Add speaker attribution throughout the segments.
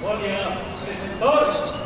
Speaker 1: Bom dia, presentor.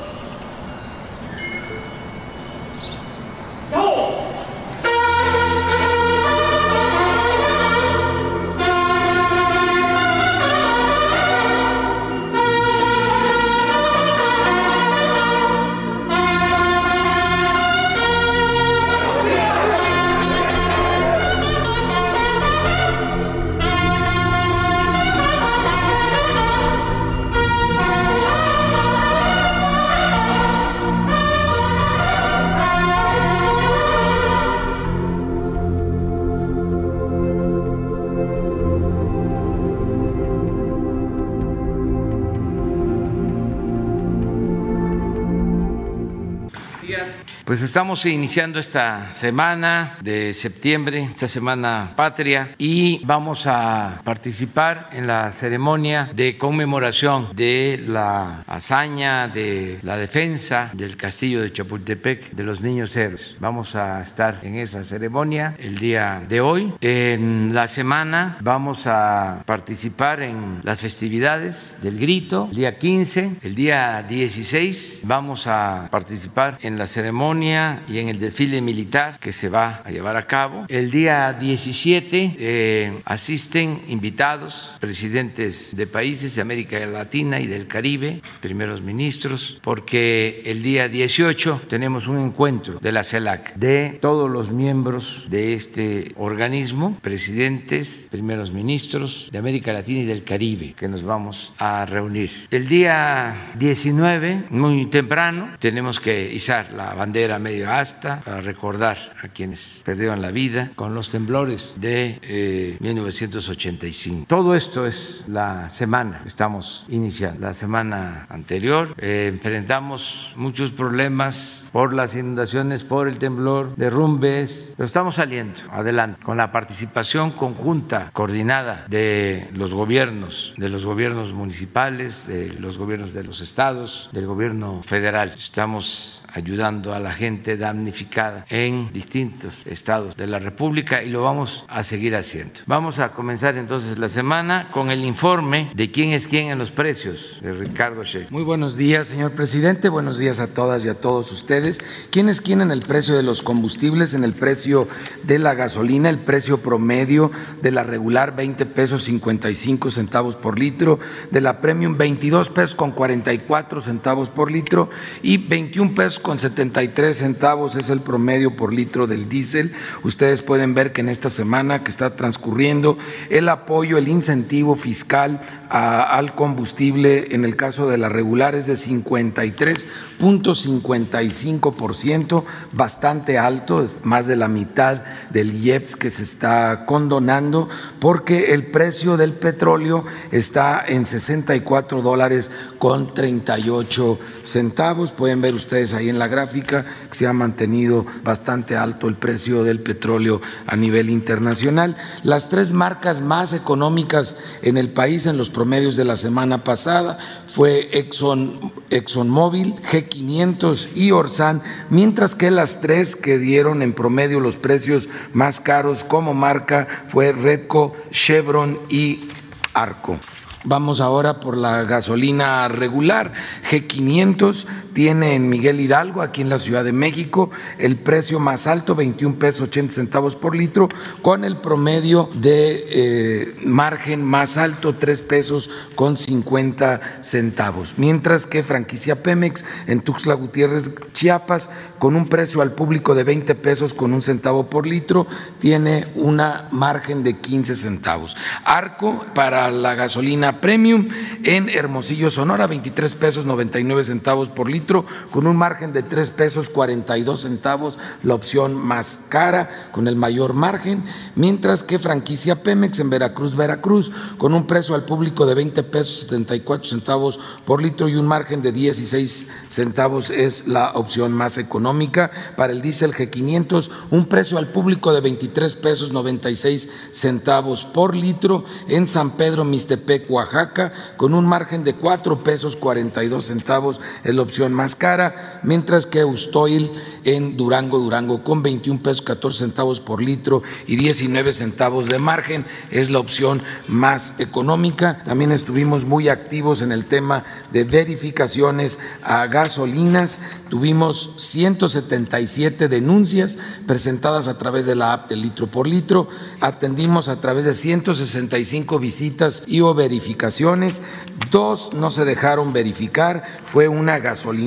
Speaker 1: Pues estamos iniciando esta semana de septiembre, esta semana patria, y vamos a participar en la ceremonia de conmemoración de la hazaña, de la defensa del castillo de Chapultepec de los niños héroes. Vamos a estar en esa ceremonia el día de hoy. En la semana vamos a participar en las festividades del grito, el día 15, el día 16 vamos a participar en la ceremonia y en el desfile militar que se va a llevar a cabo. El día 17 eh, asisten invitados, presidentes de países de América Latina y del Caribe, primeros ministros, porque el día 18 tenemos un encuentro de la CELAC de todos los miembros de este organismo, presidentes, primeros ministros de América Latina y del Caribe, que nos vamos a reunir. El día 19, muy temprano, tenemos que izar la bandera era medio asta para recordar a quienes perdieron la vida con los temblores de 1985. Eh, Todo esto es la semana que estamos iniciando. La semana anterior eh, enfrentamos muchos problemas por las inundaciones, por el temblor, derrumbes, pero estamos saliendo adelante con la participación conjunta, coordinada de los gobiernos, de los gobiernos municipales, de los gobiernos de los estados, del gobierno federal. Estamos ayudando a la gente damnificada en distintos estados de la República y lo vamos a seguir haciendo. Vamos a comenzar entonces la semana con el informe de quién es quién en los precios de Ricardo Sheffield.
Speaker 2: Muy buenos días, señor presidente. Buenos días a todas y a todos ustedes. ¿Quién es quién en el precio de los combustibles, en el precio de la gasolina, el precio promedio de la regular 20 pesos 55 centavos por litro, de la premium 22 pesos con 44 centavos por litro y 21 pesos con 73 centavos es el promedio por litro del diésel. Ustedes pueden ver que en esta semana que está transcurriendo el apoyo, el incentivo fiscal al combustible en el caso de la regular es de 53.55%, bastante alto, es más de la mitad del IEPS que se está condonando, porque el precio del petróleo está en 64 dólares con 38 centavos. Pueden ver ustedes ahí en la gráfica que se ha mantenido bastante alto el precio del petróleo a nivel internacional. Las tres marcas más económicas en el país en los promedios de la semana pasada fue Exxon, ExxonMobil, G500 y Orsan, mientras que las tres que dieron en promedio los precios más caros como marca fue Redco, Chevron y Arco. Vamos ahora por la gasolina regular. G500 tiene en Miguel Hidalgo, aquí en la Ciudad de México, el precio más alto, 21 pesos 80 centavos por litro, con el promedio de eh, margen más alto, 3 pesos con 50 centavos. Mientras que franquicia Pemex en Tuxtla Gutiérrez, Chiapas, con un precio al público de 20 pesos con un centavo por litro, tiene una margen de 15 centavos. Arco para la gasolina Premium en Hermosillo, Sonora, 23 pesos 99 centavos por litro, con un margen de 3 pesos 42 centavos, la opción más cara, con el mayor margen, mientras que franquicia Pemex en Veracruz, Veracruz, con un precio al público de 20 pesos 74 centavos por litro y un margen de 16 centavos es la opción más económica. Para el diésel G500, un precio al público de 23 pesos 96 centavos por litro en San Pedro, Mixtepec, Oaxaca, con un margen de 4 pesos 42 centavos, es la opción más cara, mientras que Ustoil en Durango, Durango con 21 pesos 14 centavos por litro y 19 centavos de margen es la opción más económica. También estuvimos muy activos en el tema de verificaciones a gasolinas. Tuvimos 177 denuncias presentadas a través de la app de litro por litro. Atendimos a través de 165 visitas y o verificaciones. Dos no se dejaron verificar. Fue una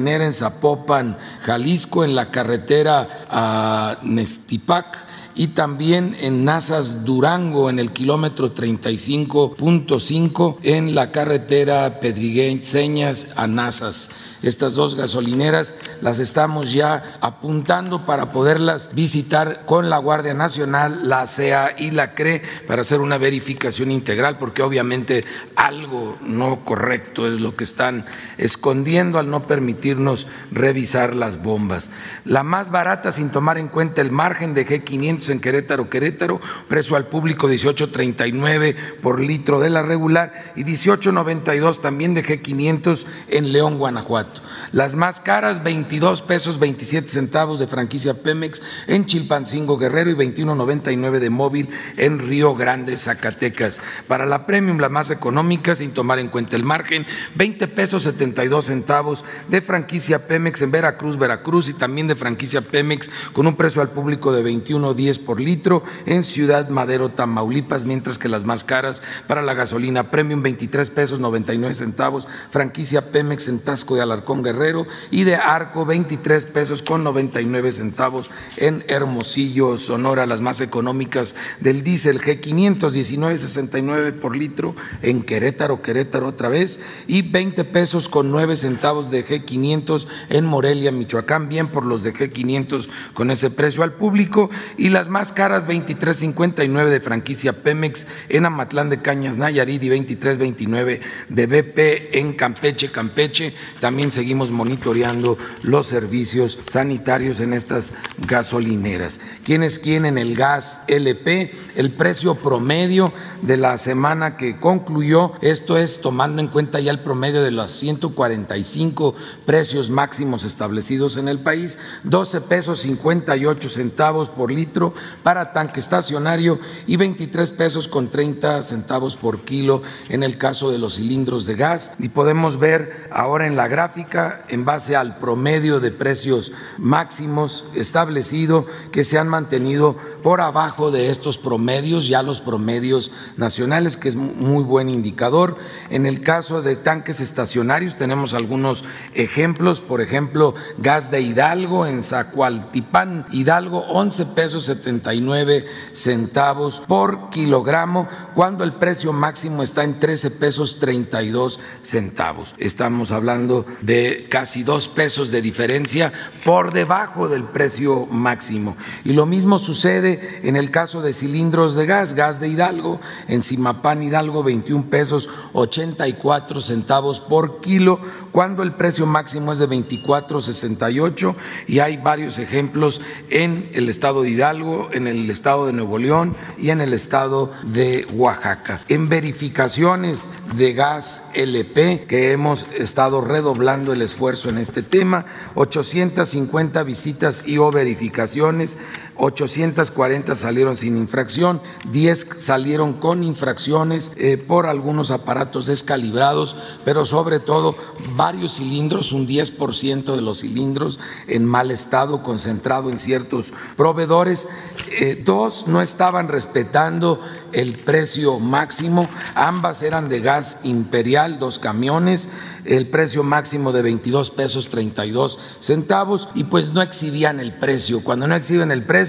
Speaker 2: en Zapopan, Jalisco, en la carretera a Nestipac y también en Nazas Durango, en el kilómetro 35.5, en la carretera Pedrigueñas a Nazas. Estas dos gasolineras las estamos ya apuntando para poderlas visitar con la Guardia Nacional, la CEA y la CRE para hacer una verificación integral, porque obviamente algo no correcto es lo que están escondiendo al no permitirnos revisar las bombas. La más barata sin tomar en cuenta el margen de G500 en Querétaro, Querétaro, precio al público 18.39 por litro de la regular y 18.92 también de G500 en León, Guanajuato. Las más caras, 22 pesos 27 centavos de franquicia Pemex en Chilpancingo Guerrero y 21.99 de móvil en Río Grande, Zacatecas. Para la premium, la más económica, sin tomar en cuenta el margen, 20 pesos 72 centavos de franquicia Pemex en Veracruz, Veracruz y también de franquicia Pemex con un precio al público de 21.10 por litro en Ciudad Madero, Tamaulipas, mientras que las más caras para la gasolina premium 23 pesos 99 centavos, franquicia Pemex en Tasco de Alarcón Guerrero y de Arco 23 pesos con 99 centavos en Hermosillo, Sonora, las más económicas del diésel G500 19.69 por litro en Querétaro, Querétaro otra vez y 20 pesos con 9 centavos de G500 en Morelia, Michoacán, bien por los de G500 con ese precio al público y las más caras 23.59 de franquicia Pemex en Amatlán de Cañas, Nayarit y 23.29 de BP en Campeche, Campeche, también seguimos monitoreando los servicios sanitarios en estas gasolineras. ¿Quién es el gas LP? El precio promedio de la semana que concluyó, esto es tomando en cuenta ya el promedio de los 145 precios máximos establecidos en el país, 12 pesos 58 centavos por litro para tanque estacionario y 23 pesos con 30 centavos por kilo en el caso de los cilindros de gas. Y podemos ver ahora en la gráfica en base al promedio de precios máximos establecido que se han mantenido por abajo de estos promedios, ya los promedios nacionales, que es muy buen indicador. En el caso de tanques estacionarios tenemos algunos ejemplos, por ejemplo, gas de Hidalgo en Zacualtipán, Hidalgo, 11 pesos 79 centavos por kilogramo, cuando el precio máximo está en 13 pesos 32 centavos. Estamos hablando de casi dos pesos de diferencia por debajo del precio máximo. Y lo mismo sucede en el caso de cilindros de gas, gas de Hidalgo, en Simapán Hidalgo 21 pesos 84 centavos por kilo, cuando el precio máximo es de 24.68 y hay varios ejemplos en el estado de Hidalgo, en el estado de Nuevo León y en el estado de Oaxaca. En verificaciones de gas LP que hemos estado redoblando el esfuerzo en este tema, 850 visitas y o verificaciones, 840 salieron sin infracción, 10 salieron con infracciones eh, por algunos aparatos descalibrados, pero sobre todo varios cilindros, un 10% de los cilindros en mal estado, concentrado en ciertos proveedores. Eh, dos no estaban respetando el precio máximo, ambas eran de gas imperial, dos camiones, el precio máximo de 22 pesos 32 centavos y pues no exhibían el precio. Cuando no exhiben el precio,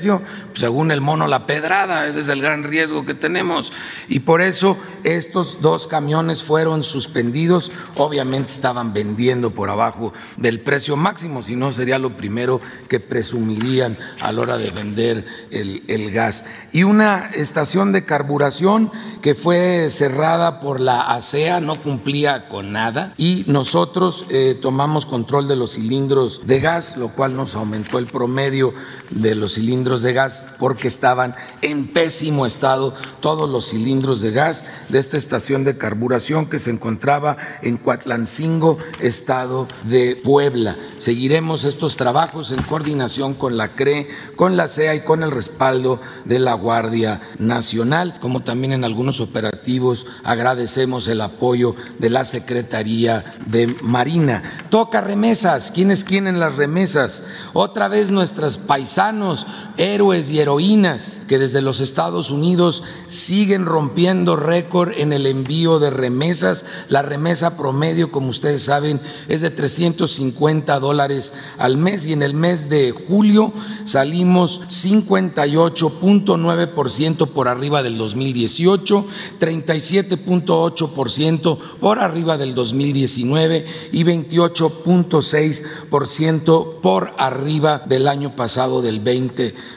Speaker 2: según el mono la pedrada, ese es el gran riesgo que tenemos. Y por eso estos dos camiones fueron suspendidos, obviamente estaban vendiendo por abajo del precio máximo, si no sería lo primero que presumirían a la hora de vender el, gas. Y una estación de carburación que fue cerrada por la ASEA, no cumplía con nada y nosotros eh, tomamos control de los cilindros de gas, lo cual nos aumentó el promedio de los cilindros de gas porque estaban en pésimo estado todos los cilindros de gas de esta estación de carburación que se encontraba en Cuatlancingo, estado de Puebla. Seguiremos estos trabajos en coordinación con la CRE, con la CEA y con el respaldo de la Guardia Nacional, como también en algunos operativos agradecemos el apoyo de la Secretaría de Marina. Toca remesas. ¿Quiénes quieren las remesas? Otra vez nuestros paisanos, héroes y heroínas que desde los Estados Unidos siguen rompiendo récord en el envío de remesas. La remesa promedio, como ustedes saben, es de 350 dólares al mes y en el mes de julio salimos 58.9% por arriba del 2018, 37.8% por arriba del 2019 y 28.6% por arriba del año pasado del 2020.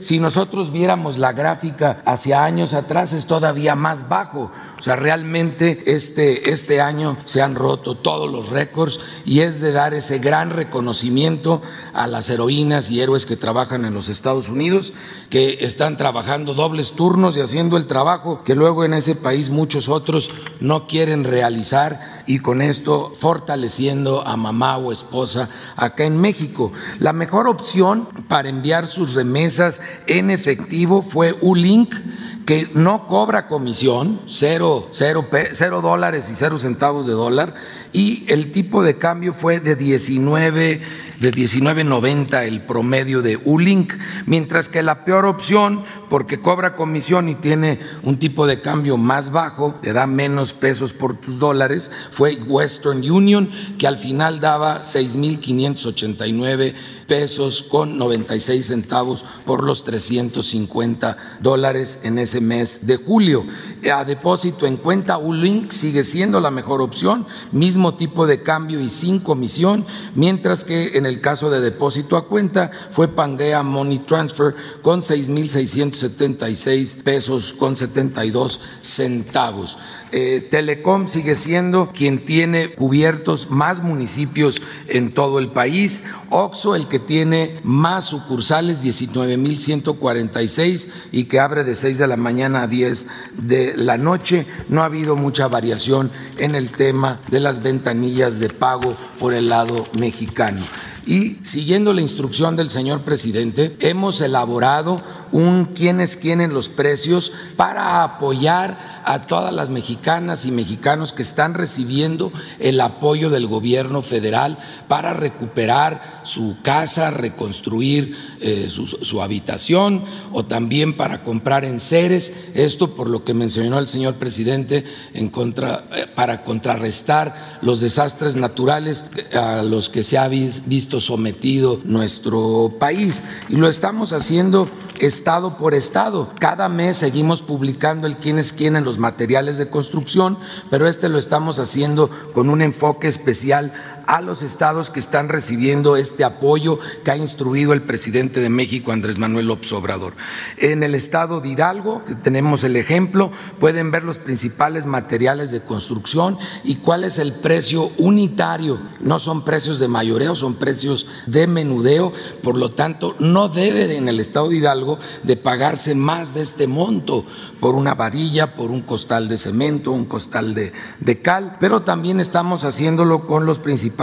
Speaker 2: Si nosotros viéramos la gráfica hacia años atrás es todavía más bajo. O sea, realmente este, este año se han roto todos los récords y es de dar ese gran reconocimiento a las heroínas y héroes que trabajan en los Estados Unidos, que están trabajando dobles turnos y haciendo el trabajo que luego en ese país muchos otros no quieren realizar y con esto fortaleciendo a mamá o esposa acá en México. La mejor opción para enviar sus remesas en efectivo fue Ulink que no cobra comisión, cero, cero, cero, dólares y cero centavos de dólar, y el tipo de cambio fue de 19 de 19.90 el promedio de Ulink, mientras que la peor opción, porque cobra comisión y tiene un tipo de cambio más bajo, te da menos pesos por tus dólares, fue Western Union, que al final daba 6.589 pesos con 96 centavos por los 350 dólares en ese mes de julio. A depósito en cuenta, Ulink sigue siendo la mejor opción, mismo tipo de cambio y sin comisión, mientras que en el caso de depósito a cuenta fue Pangea Money Transfer con 6.676 pesos con 72 centavos. Eh, Telecom sigue siendo quien tiene cubiertos más municipios en todo el país. Oxo, el que tiene más sucursales, 19.146 y que abre de 6 de la mañana a 10 de la noche. No ha habido mucha variación en el tema de las ventanillas de pago por el lado mexicano. Y siguiendo la instrucción del señor presidente, hemos elaborado un quién es quién en los precios para apoyar a todas las mexicanas y mexicanos que están recibiendo el apoyo del gobierno federal para recuperar su casa, reconstruir eh, su, habitación o también para comprar enseres. Esto por lo que mencionó el señor presidente eh, para contrarrestar los desastres naturales a los que se ha visto sometido nuestro país. Y lo estamos haciendo estado por estado. Cada mes seguimos publicando el quién es quién en los materiales de construcción, pero este lo estamos haciendo con un enfoque especial a los estados que están recibiendo este apoyo que ha instruido el presidente de México, Andrés Manuel López Obrador. En el estado de Hidalgo, que tenemos el ejemplo, pueden ver los principales materiales de construcción y cuál es el precio unitario. No son precios de mayoreo, son precios de menudeo, por lo tanto, no debe en el estado de Hidalgo de pagarse más de este monto por una varilla, por un costal de cemento, un costal de, de cal, pero también estamos haciéndolo con los principales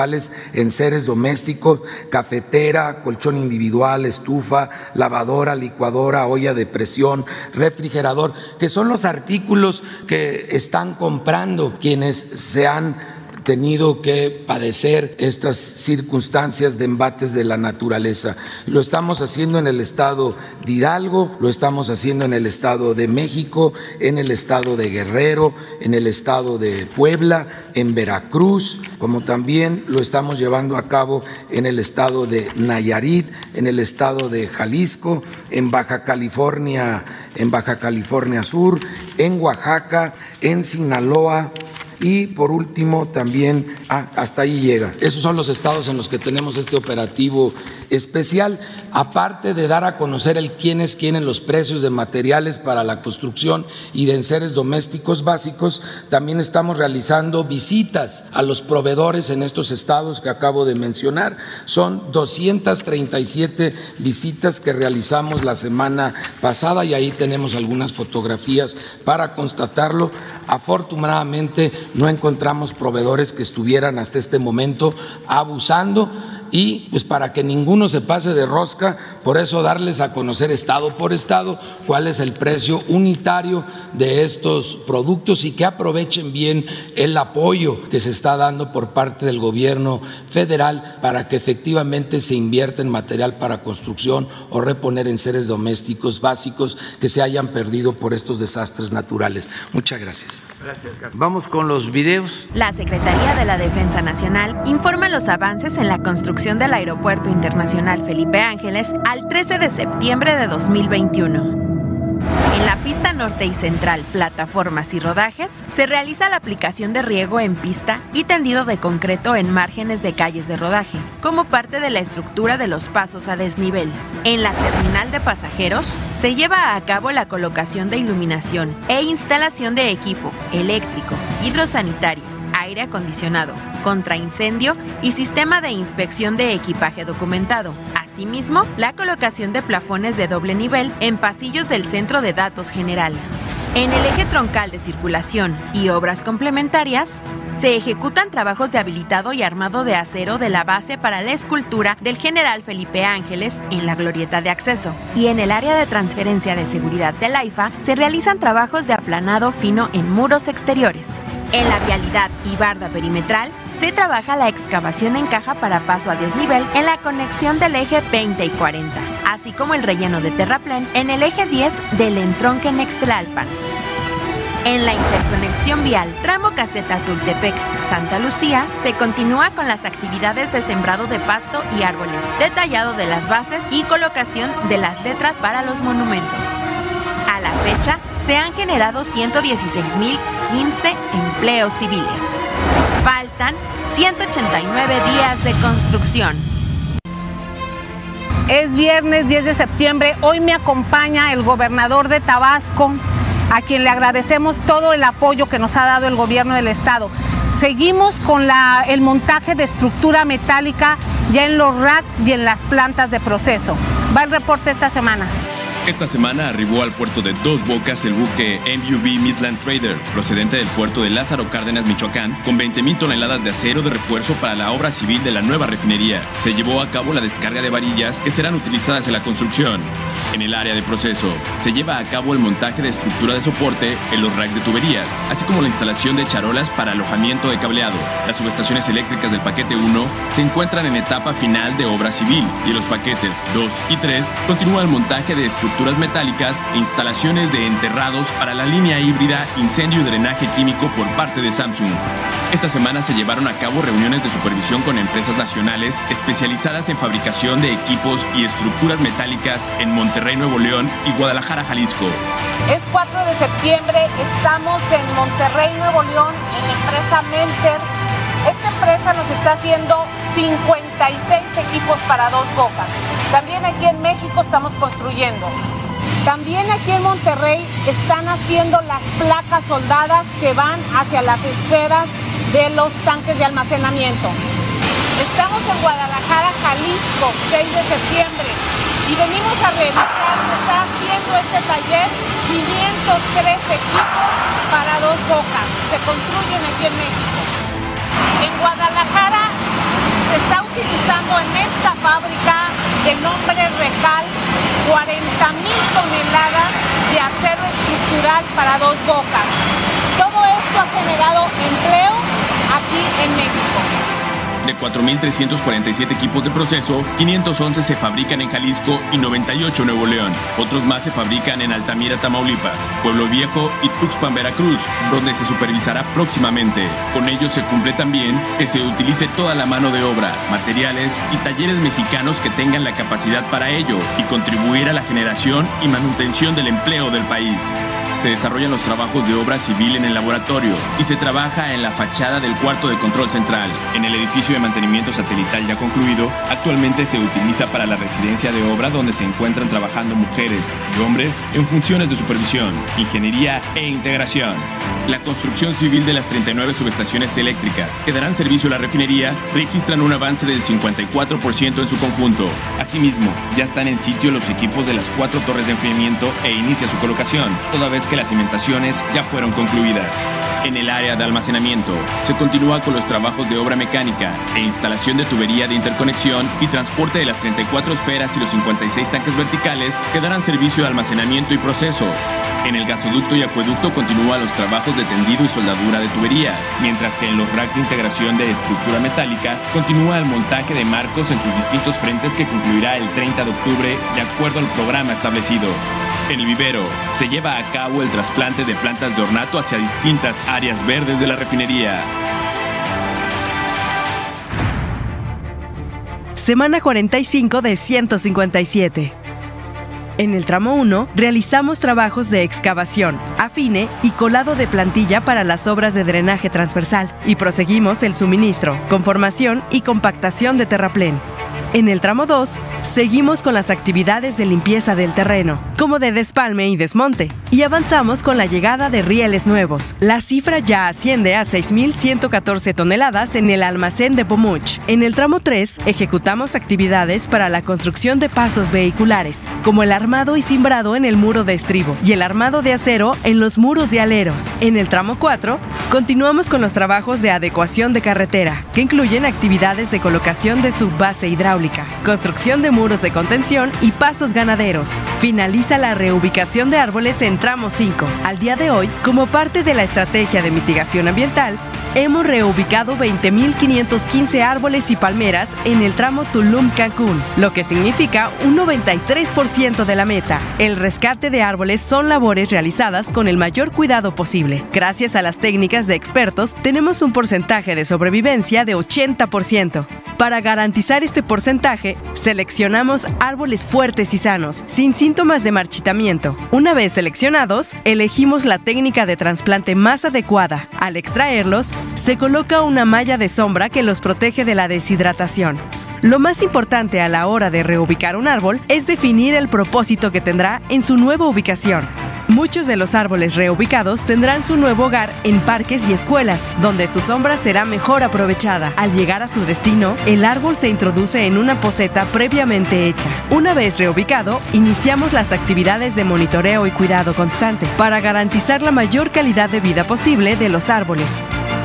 Speaker 2: en seres domésticos, cafetera, colchón individual, estufa, lavadora, licuadora, olla de presión, refrigerador, que son los artículos que están comprando quienes se han tenido que padecer estas circunstancias de embates de la naturaleza. Lo estamos haciendo en el estado de Hidalgo, lo estamos haciendo en el estado de México, en el estado de Guerrero, en el estado de Puebla, en Veracruz, como también lo estamos llevando a cabo en el estado de Nayarit, en el estado de Jalisco, en Baja California, en Baja California Sur, en Oaxaca, en Sinaloa, y por último también, ah, hasta ahí llega. Esos son los estados en los que tenemos este operativo especial, aparte de dar a conocer el quiénes quieren los precios de materiales para la construcción y de enseres domésticos básicos, también estamos realizando visitas a los proveedores en estos estados que acabo de mencionar. Son 237 visitas que realizamos la semana pasada y ahí tenemos algunas fotografías para constatarlo. Afortunadamente no encontramos proveedores que estuvieran hasta este momento abusando y pues para que ninguno se pase de rosca, por eso darles a conocer estado por estado cuál es el precio unitario de estos productos y que aprovechen bien el apoyo que se está dando por parte del gobierno federal para que efectivamente se invierta en material para construcción o reponer en seres domésticos básicos que se hayan perdido por estos desastres naturales. Muchas gracias.
Speaker 1: Gracias. Vamos con los videos.
Speaker 3: La Secretaría de la Defensa Nacional informa los avances en la construcción del Aeropuerto Internacional Felipe Ángeles al 13 de septiembre de 2021. En la pista norte y central, plataformas y rodajes, se realiza la aplicación de riego en pista y tendido de concreto en márgenes de calles de rodaje, como parte de la estructura de los pasos a desnivel. En la terminal de pasajeros, se lleva a cabo la colocación de iluminación e instalación de equipo eléctrico, hidrosanitario, aire acondicionado, contra incendio y sistema de inspección de equipaje documentado. Asimismo, la colocación de plafones de doble nivel en pasillos del Centro de Datos General. En el eje troncal de circulación y obras complementarias, se ejecutan trabajos de habilitado y armado de acero de la base para la escultura del general Felipe Ángeles en la glorieta de acceso. Y en el área de transferencia de seguridad del AIFA se realizan trabajos de aplanado fino en muros exteriores. En la vialidad y barda perimetral se trabaja la excavación en caja para paso a desnivel en la conexión del eje 20 y 40, así como el relleno de terraplén en el eje 10 del entronque Nextlalpan. En la interconexión vial tramo caseta Tultepec-Santa Lucía se continúa con las actividades de sembrado de pasto y árboles, detallado de las bases y colocación de las letras para los monumentos. A la fecha, se han generado 116.015 empleos civiles. Faltan 189 días de construcción.
Speaker 4: Es viernes 10 de septiembre. Hoy me acompaña el gobernador de Tabasco, a quien le agradecemos todo el apoyo que nos ha dado el gobierno del estado. Seguimos con el montaje de estructura metálica ya en los racks y en las plantas de proceso. Va el reporte esta semana.
Speaker 5: Esta semana arribó al puerto de Dos Bocas el buque MUV Midland Trader, procedente del puerto de Lázaro Cárdenas, Michoacán, con 20.000 toneladas de acero de refuerzo para la obra civil de la nueva refinería. Se llevó a cabo la descarga de varillas que serán utilizadas en la construcción. En el área de proceso, se lleva a cabo el montaje de estructura de soporte en los racks de tuberías, así como la instalación de charolas para alojamiento de cableado. Las subestaciones eléctricas del paquete 1 se encuentran en etapa final de obra civil y los paquetes 2 y 3 continúa el montaje de estructura metálicas e instalaciones de enterrados para la línea híbrida incendio y drenaje químico por parte de Samsung. Esta semana se llevaron a cabo reuniones de supervisión con empresas nacionales especializadas en fabricación de equipos y estructuras metálicas en Monterrey, Nuevo León y Guadalajara, Jalisco.
Speaker 4: Es 4 de septiembre, estamos en Monterrey, Nuevo León, en la empresa Menter. Esta empresa nos está haciendo 56 equipos para dos bocas. También aquí en México estamos construyendo. También aquí en Monterrey están haciendo las placas soldadas que van hacia las esferas de los tanques de almacenamiento. Estamos en Guadalajara, Jalisco, 6 de septiembre, y venimos a revisar, se está haciendo este taller, 503 equipos para dos bocas, se construyen aquí en México. En Guadalajara se está utilizando en esta fábrica de nombre Recal 40 mil toneladas de acero estructural para dos bocas. Todo esto ha generado empleo aquí en México.
Speaker 5: De 4.347 equipos de proceso, 511 se fabrican en Jalisco y 98 en Nuevo León. Otros más se fabrican en Altamira, Tamaulipas, Pueblo Viejo y Tuxpan, Veracruz, donde se supervisará próximamente. Con ello se cumple también que se utilice toda la mano de obra, materiales y talleres mexicanos que tengan la capacidad para ello y contribuir a la generación y manutención del empleo del país. Se desarrollan los trabajos de obra civil en el laboratorio y se trabaja en la fachada del cuarto de control central. En el edificio de mantenimiento satelital ya concluido, actualmente se utiliza para la residencia de obra donde se encuentran trabajando mujeres y hombres en funciones de supervisión, ingeniería e integración. La construcción civil de las 39 subestaciones eléctricas que darán servicio a la refinería registran un avance del 54% en su conjunto. Asimismo, ya están en sitio los equipos de las cuatro torres de enfriamiento e inicia su colocación, toda vez que las cimentaciones ya fueron concluidas. En el área de almacenamiento, se continúa con los trabajos de obra mecánica e instalación de tubería de interconexión y transporte de las 34 esferas y los 56 tanques verticales que darán servicio de almacenamiento y proceso. En el gasoducto y acueducto continúan los trabajos de tendido y soldadura de tubería, mientras que en los racks de integración de estructura metálica continúa el montaje de marcos en sus distintos frentes que concluirá el 30 de octubre de acuerdo al programa establecido. En el vivero se lleva a cabo el trasplante de plantas de ornato hacia distintas áreas verdes de la refinería.
Speaker 6: Semana 45 de 157. En el tramo 1 realizamos trabajos de excavación, afine y colado de plantilla para las obras de drenaje transversal y proseguimos el suministro, conformación y compactación de terraplén. En el tramo 2, seguimos con las actividades de limpieza del terreno, como de despalme y desmonte, y avanzamos con la llegada de rieles nuevos. La cifra ya asciende a 6.114 toneladas en el almacén de Pomuch. En el tramo 3, ejecutamos actividades para la construcción de pasos vehiculares, como el armado y cimbrado en el muro de estribo y el armado de acero en los muros de aleros. En el tramo 4, continuamos con los trabajos de adecuación de carretera, que incluyen actividades de colocación de subbase hidráulica construcción de muros de contención y pasos ganaderos. Finaliza la reubicación de árboles en tramo 5. Al día de hoy, como parte de la estrategia de mitigación ambiental, hemos reubicado 20.515 árboles y palmeras en el tramo Tulum-Cancún, lo que significa un 93% de la meta. El rescate de árboles son labores realizadas con el mayor cuidado posible. Gracias a las técnicas de expertos, tenemos un porcentaje de sobrevivencia de 80%. Para garantizar este porcentaje, seleccionamos árboles fuertes y sanos, sin síntomas de marchitamiento. Una vez seleccionados, elegimos la técnica de trasplante más adecuada. Al extraerlos, se coloca una malla de sombra que los protege de la deshidratación. Lo más importante a la hora de reubicar un árbol es definir el propósito que tendrá en su nueva ubicación. Muchos de los árboles reubicados tendrán su nuevo hogar en parques y escuelas, donde su sombra será mejor aprovechada. Al llegar a su destino, el árbol se introduce en una poseta previamente hecha. Una vez reubicado, iniciamos las actividades de monitoreo y cuidado constante para garantizar la mayor calidad de vida posible de los árboles.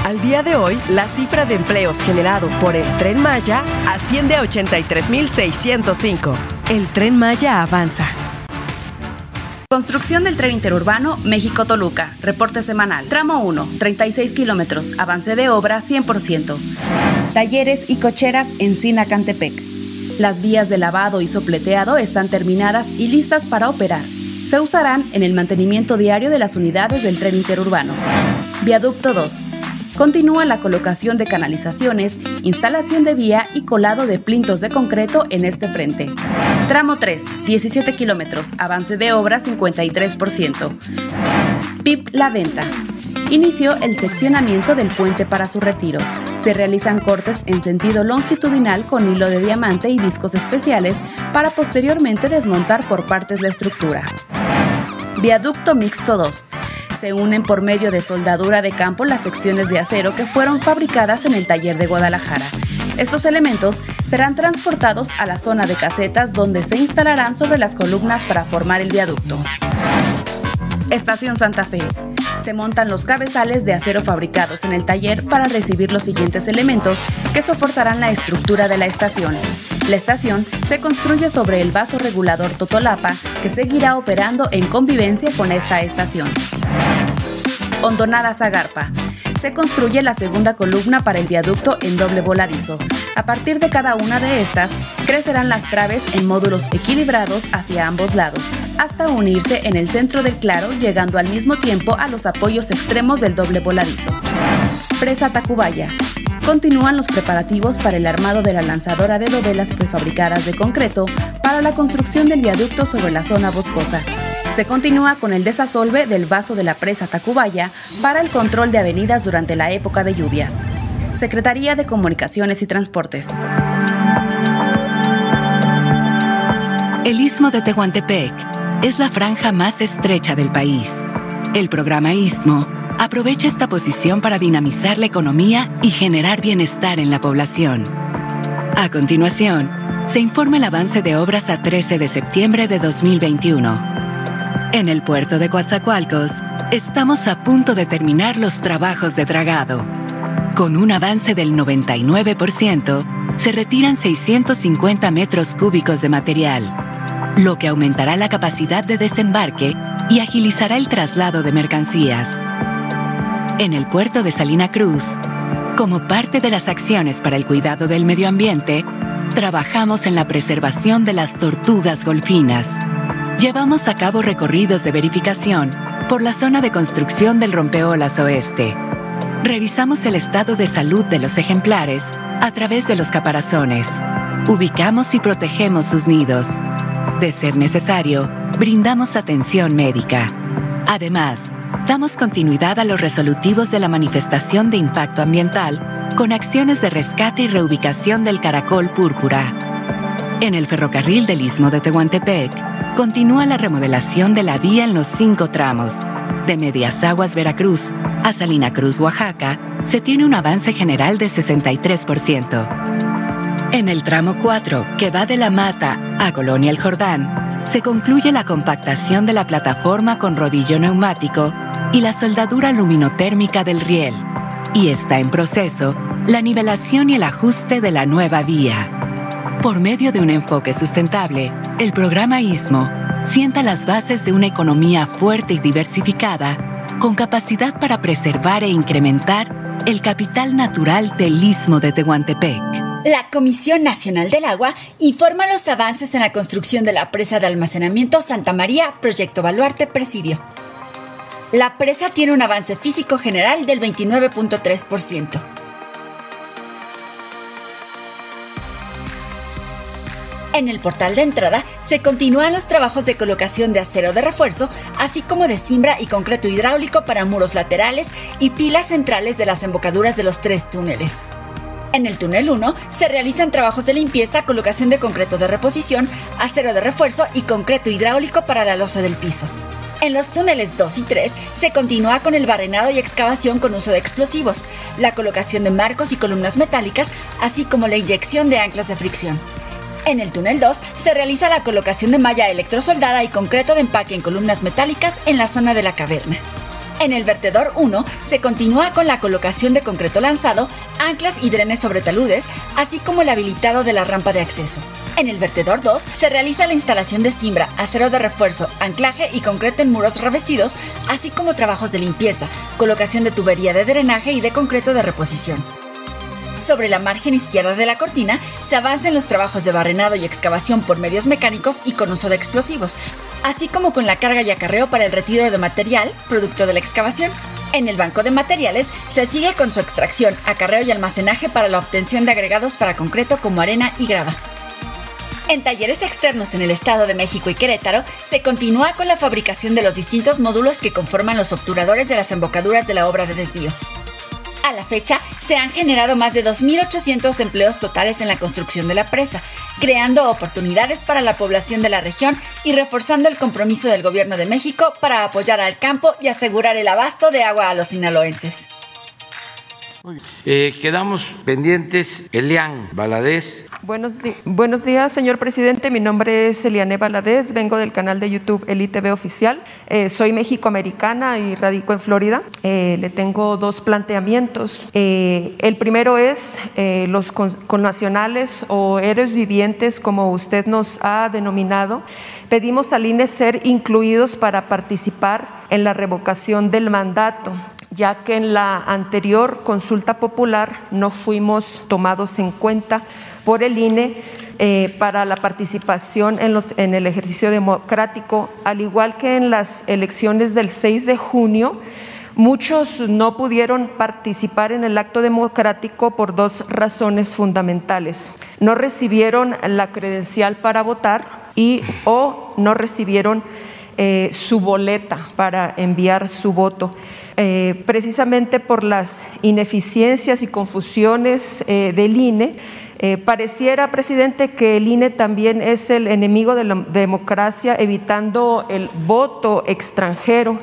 Speaker 6: Al día de hoy, la cifra de empleos generado por el Tren Maya asciende a 83.605. El Tren Maya avanza.
Speaker 7: Construcción del tren interurbano México-Toluca. Reporte semanal. Tramo 1, 36 kilómetros. Avance de obra 100%. Talleres y cocheras en Sinacantepec. Las vías de lavado y sopleteado están terminadas y listas para operar. Se usarán en el mantenimiento diario de las unidades del tren interurbano. Viaducto 2 Continúa la colocación de canalizaciones, instalación de vía y colado de plintos de concreto en este frente. Tramo 3, 17 kilómetros, avance de obra 53%. PIP La Venta. Inició el seccionamiento del puente para su retiro. Se realizan cortes en sentido longitudinal con hilo de diamante y discos especiales para posteriormente desmontar por partes la estructura. Viaducto Mixto 2 se unen por medio de soldadura de campo las secciones de acero que fueron fabricadas en el taller de Guadalajara. Estos elementos serán transportados a la zona de casetas donde se instalarán sobre las columnas para formar el viaducto. Estación Santa Fe. Se montan los cabezales de acero fabricados en el taller para recibir los siguientes elementos que soportarán la estructura de la estación. La estación se construye sobre el vaso regulador Totolapa, que seguirá operando en convivencia con esta estación. Hondonada Zagarpa. Se construye la segunda columna para el viaducto en doble voladizo. A partir de cada una de estas, crecerán las traves en módulos equilibrados hacia ambos lados, hasta unirse en el centro del claro, llegando al mismo tiempo a los apoyos extremos del doble voladizo. Presa Tacubaya. Continúan los preparativos para el armado de la lanzadora de dovelas prefabricadas de concreto para la construcción del viaducto sobre la zona boscosa. Se continúa con el desasolve del vaso de la presa Tacubaya para el control de avenidas durante la época de lluvias. Secretaría de Comunicaciones y Transportes.
Speaker 8: El istmo de Tehuantepec es la franja más estrecha del país. El programa Istmo aprovecha esta posición para dinamizar la economía y generar bienestar en la población. A continuación, se informa el avance de obras a 13 de septiembre de 2021. En el puerto de Coatzacoalcos, estamos a punto de terminar los trabajos de dragado. Con un avance del 99%, se retiran 650 metros cúbicos de material lo que aumentará la capacidad de desembarque y agilizará el traslado de mercancías. En el puerto de Salina Cruz, como parte de las acciones para el cuidado del medio ambiente, trabajamos en la preservación de las tortugas golfinas. Llevamos a cabo recorridos de verificación por la zona de construcción del rompeolas oeste. Revisamos el estado de salud de los ejemplares a través de los caparazones. Ubicamos y protegemos sus nidos. De ser necesario, brindamos atención médica. Además, damos continuidad a los resolutivos de la manifestación de impacto ambiental con acciones de rescate y reubicación del caracol púrpura. En el ferrocarril del Istmo de Tehuantepec, continúa la remodelación de la vía en los cinco tramos. De Medias Aguas, Veracruz, a Salina Cruz, Oaxaca, se tiene un avance general de 63%. En el tramo 4, que va de La Mata a Colonia El Jordán, se concluye la compactación de la plataforma con rodillo neumático y la soldadura luminotérmica del riel. Y está en proceso la nivelación y el ajuste de la nueva vía. Por medio de un enfoque sustentable, el programa ISMO sienta las bases de una economía fuerte y diversificada con capacidad para preservar e incrementar el capital natural del Istmo de Tehuantepec.
Speaker 9: La Comisión Nacional del Agua informa los avances en la construcción de la presa de almacenamiento Santa María, Proyecto Baluarte Presidio. La presa tiene un avance físico general del 29.3%. En el portal de entrada se continúan los trabajos de colocación de acero de refuerzo, así como de cimbra y concreto hidráulico para muros laterales y pilas centrales de las embocaduras de los tres túneles. En el túnel 1 se realizan trabajos de limpieza, colocación de concreto de reposición, acero de refuerzo y concreto hidráulico para la losa del piso. En los túneles 2 y 3 se continúa con el barrenado y excavación con uso de explosivos, la colocación de marcos y columnas metálicas, así como la inyección de anclas de fricción. En el túnel 2 se realiza la colocación de malla electrosoldada y concreto de empaque en columnas metálicas en la zona de la caverna. En el vertedor 1 se continúa con la colocación de concreto lanzado, anclas y drenes sobre taludes, así como el habilitado de la rampa de acceso. En el vertedor 2 se realiza la instalación de cimbra, acero de refuerzo, anclaje y concreto en muros revestidos, así como trabajos de limpieza, colocación de tubería de drenaje y de concreto de reposición. Sobre la margen izquierda de la cortina se avanza en los trabajos de barrenado y excavación por medios mecánicos y con uso de explosivos, así como con la carga y acarreo para el retiro de material, producto de la excavación. En el banco de materiales se sigue con su extracción, acarreo y almacenaje para la obtención de agregados para concreto como arena y grava. En talleres externos en el Estado de México y Querétaro se continúa con la fabricación de los distintos módulos que conforman los obturadores de las embocaduras de la obra de desvío. A la fecha, se han generado más de 2.800 empleos totales en la construcción de la presa, creando oportunidades para la población de la región y reforzando el compromiso del Gobierno de México para apoyar al campo y asegurar el abasto de agua a los sinaloenses.
Speaker 1: Eh, quedamos pendientes, Elian Valadez.
Speaker 10: Buenos, buenos, días, señor presidente. Mi nombre es Eliane Valadez, vengo del canal de YouTube Elite Oficial. Eh, soy mexicoamericana y radico en Florida. Eh, le tengo dos planteamientos. el primero es los connacionales o héroes vivientes, como usted nos ha denominado. Pedimos al INE ser incluidos para participar en la revocación del mandato ya que en la anterior consulta popular no fuimos tomados en cuenta por el INE eh, para la participación en, los, en el ejercicio democrático, al igual que en las elecciones del 6 de junio, Muchos no pudieron participar en el acto democrático por dos razones fundamentales. No recibieron la credencial para votar y o no recibieron eh, su boleta para enviar su voto. Eh, precisamente por las ineficiencias y confusiones eh, del INE, pareciera, presidente, que el INE también es el enemigo de la democracia, evitando el voto extranjero.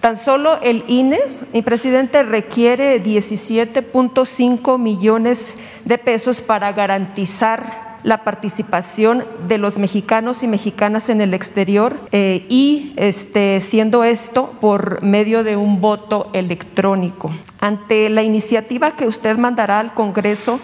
Speaker 10: Tan solo el INE, mi presidente, requiere 17.5 millones de pesos para garantizar la participación de los mexicanos y mexicanas en el exterior eh, y este, siendo esto por medio de un voto electrónico. Ante la iniciativa que usted mandará al Congreso,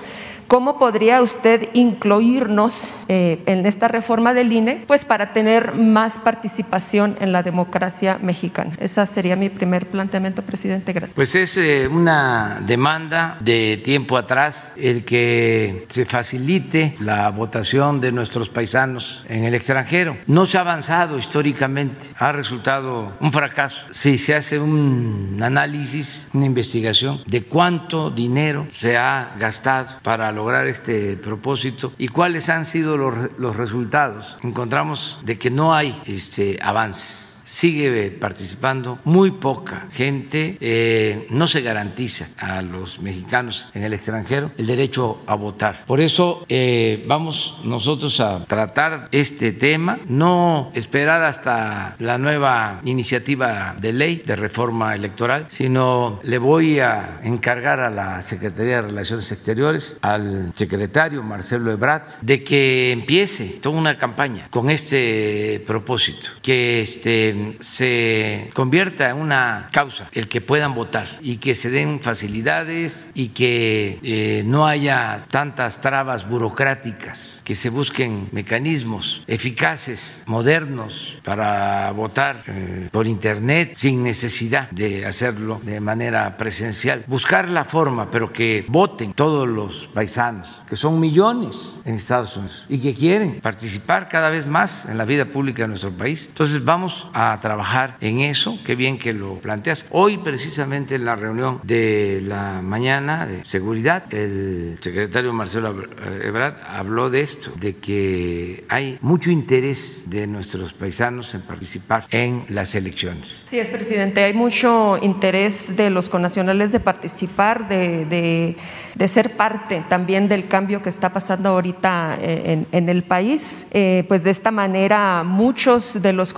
Speaker 10: ¿Cómo podría usted incluirnos eh, en esta reforma del INE? Pues para tener más participación en la democracia mexicana. Ese sería mi primer planteamiento, presidente. Gracias.
Speaker 1: Pues es eh, una demanda de tiempo atrás el que se facilite la votación de nuestros paisanos en el extranjero. No se ha avanzado históricamente, ha resultado un fracaso. Si se hace un análisis, una investigación de cuánto dinero se ha gastado para lograr este propósito y cuáles han sido los, los resultados. Encontramos de que no hay este, avances sigue participando muy poca gente, eh, no se garantiza a los mexicanos en el extranjero el derecho a votar. Por eso eh, vamos nosotros a tratar este tema, no esperar hasta la nueva iniciativa de ley de reforma electoral, sino le voy a encargar a la Secretaría de Relaciones Exteriores, al secretario Marcelo Ebrard, de que empiece toda una campaña con este propósito, que este se convierta en una causa el que puedan votar y que se den facilidades y que eh, no haya tantas trabas burocráticas, que se busquen mecanismos eficaces, modernos para votar eh, por Internet sin necesidad de hacerlo de manera presencial. Buscar la forma, pero que voten todos los paisanos, que son millones en Estados Unidos y que quieren participar cada vez más en la vida pública de nuestro país. Entonces vamos a trabajar en eso, qué bien que lo planteas. Hoy precisamente en la reunión de la mañana de seguridad, el secretario Marcelo Ebrard habló de esto, de que hay mucho interés de nuestros paisanos en participar en las elecciones.
Speaker 10: Sí, es presidente, hay mucho interés de los connacionales de participar, de, de, de ser parte también del cambio que está pasando ahorita eh, en, en el país. Eh, pues de esta manera muchos de los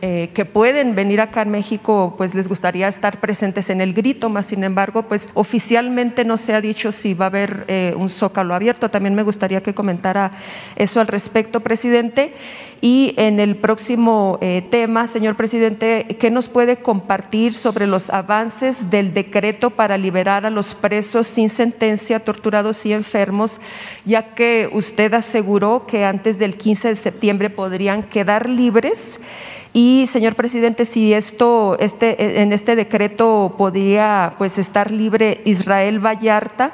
Speaker 10: eh, que pueden venir acá en México, pues les gustaría estar presentes en el grito, más sin embargo, pues oficialmente no se ha dicho si va a haber eh, un zócalo abierto. También me gustaría que comentara eso al respecto, presidente. Y en el próximo eh, tema, señor presidente, ¿qué nos puede compartir sobre los avances del decreto para liberar a los presos sin sentencia, torturados y enfermos, ya que usted aseguró que antes del 15 de septiembre podrían quedar libres? Y, señor presidente, si esto, este, en este decreto podría pues, estar libre Israel Vallarta,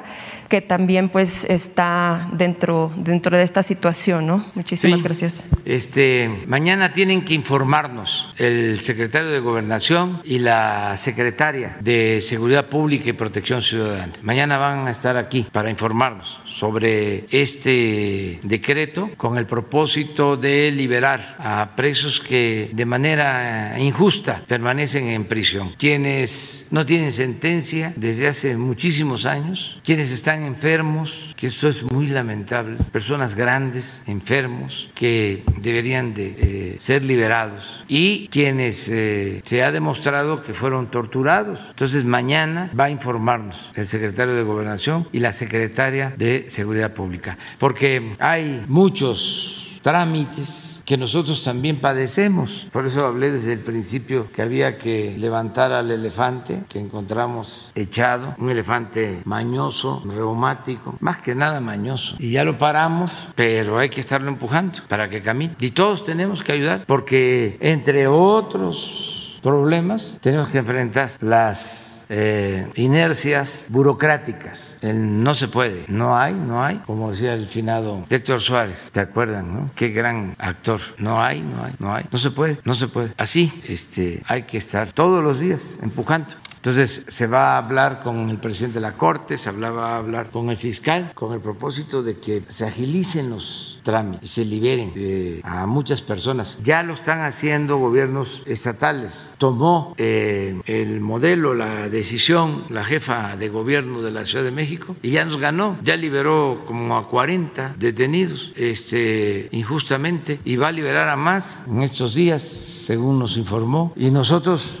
Speaker 10: que también pues está dentro, dentro de esta situación, ¿no? Muchísimas gracias.
Speaker 1: Este, mañana tienen que informarnos el secretario de Gobernación y la secretaria de Seguridad Pública y Protección Ciudadana. Mañana van a estar aquí para informarnos sobre este decreto con el propósito de liberar a presos que de manera injusta permanecen en prisión, quienes no tienen sentencia desde hace muchísimos años, quienes están enfermos, que esto es muy lamentable, personas grandes, enfermos, que deberían de eh, ser liberados. Y quienes eh, se ha demostrado que fueron torturados. Entonces mañana va a informarnos el secretario de Gobernación y la secretaria de Seguridad Pública, porque hay muchos trámites que nosotros también padecemos. Por eso hablé desde el principio que había que levantar al elefante que encontramos echado, un elefante mañoso, reumático, más que nada mañoso. Y ya lo paramos, pero hay que estarlo empujando para que camine. Y todos tenemos que ayudar, porque entre otros problemas, tenemos que enfrentar las eh, inercias burocráticas. El no se puede, no hay, no hay, como decía el finado Héctor Suárez, ¿te acuerdan? No? Qué gran actor. No hay, no hay, no hay, no se puede, no se puede. Así, este, hay que estar todos los días empujando. Entonces se va a hablar con el presidente de la Corte, se hablaba a hablar con el fiscal, con el propósito de que se agilicen los trámites, se liberen eh, a muchas personas. Ya lo están haciendo gobiernos estatales. Tomó eh, el modelo, la decisión, la jefa de gobierno de la Ciudad de México y ya nos ganó, ya liberó como a 40 detenidos este, injustamente y va a liberar a más en estos días, según nos informó. Y nosotros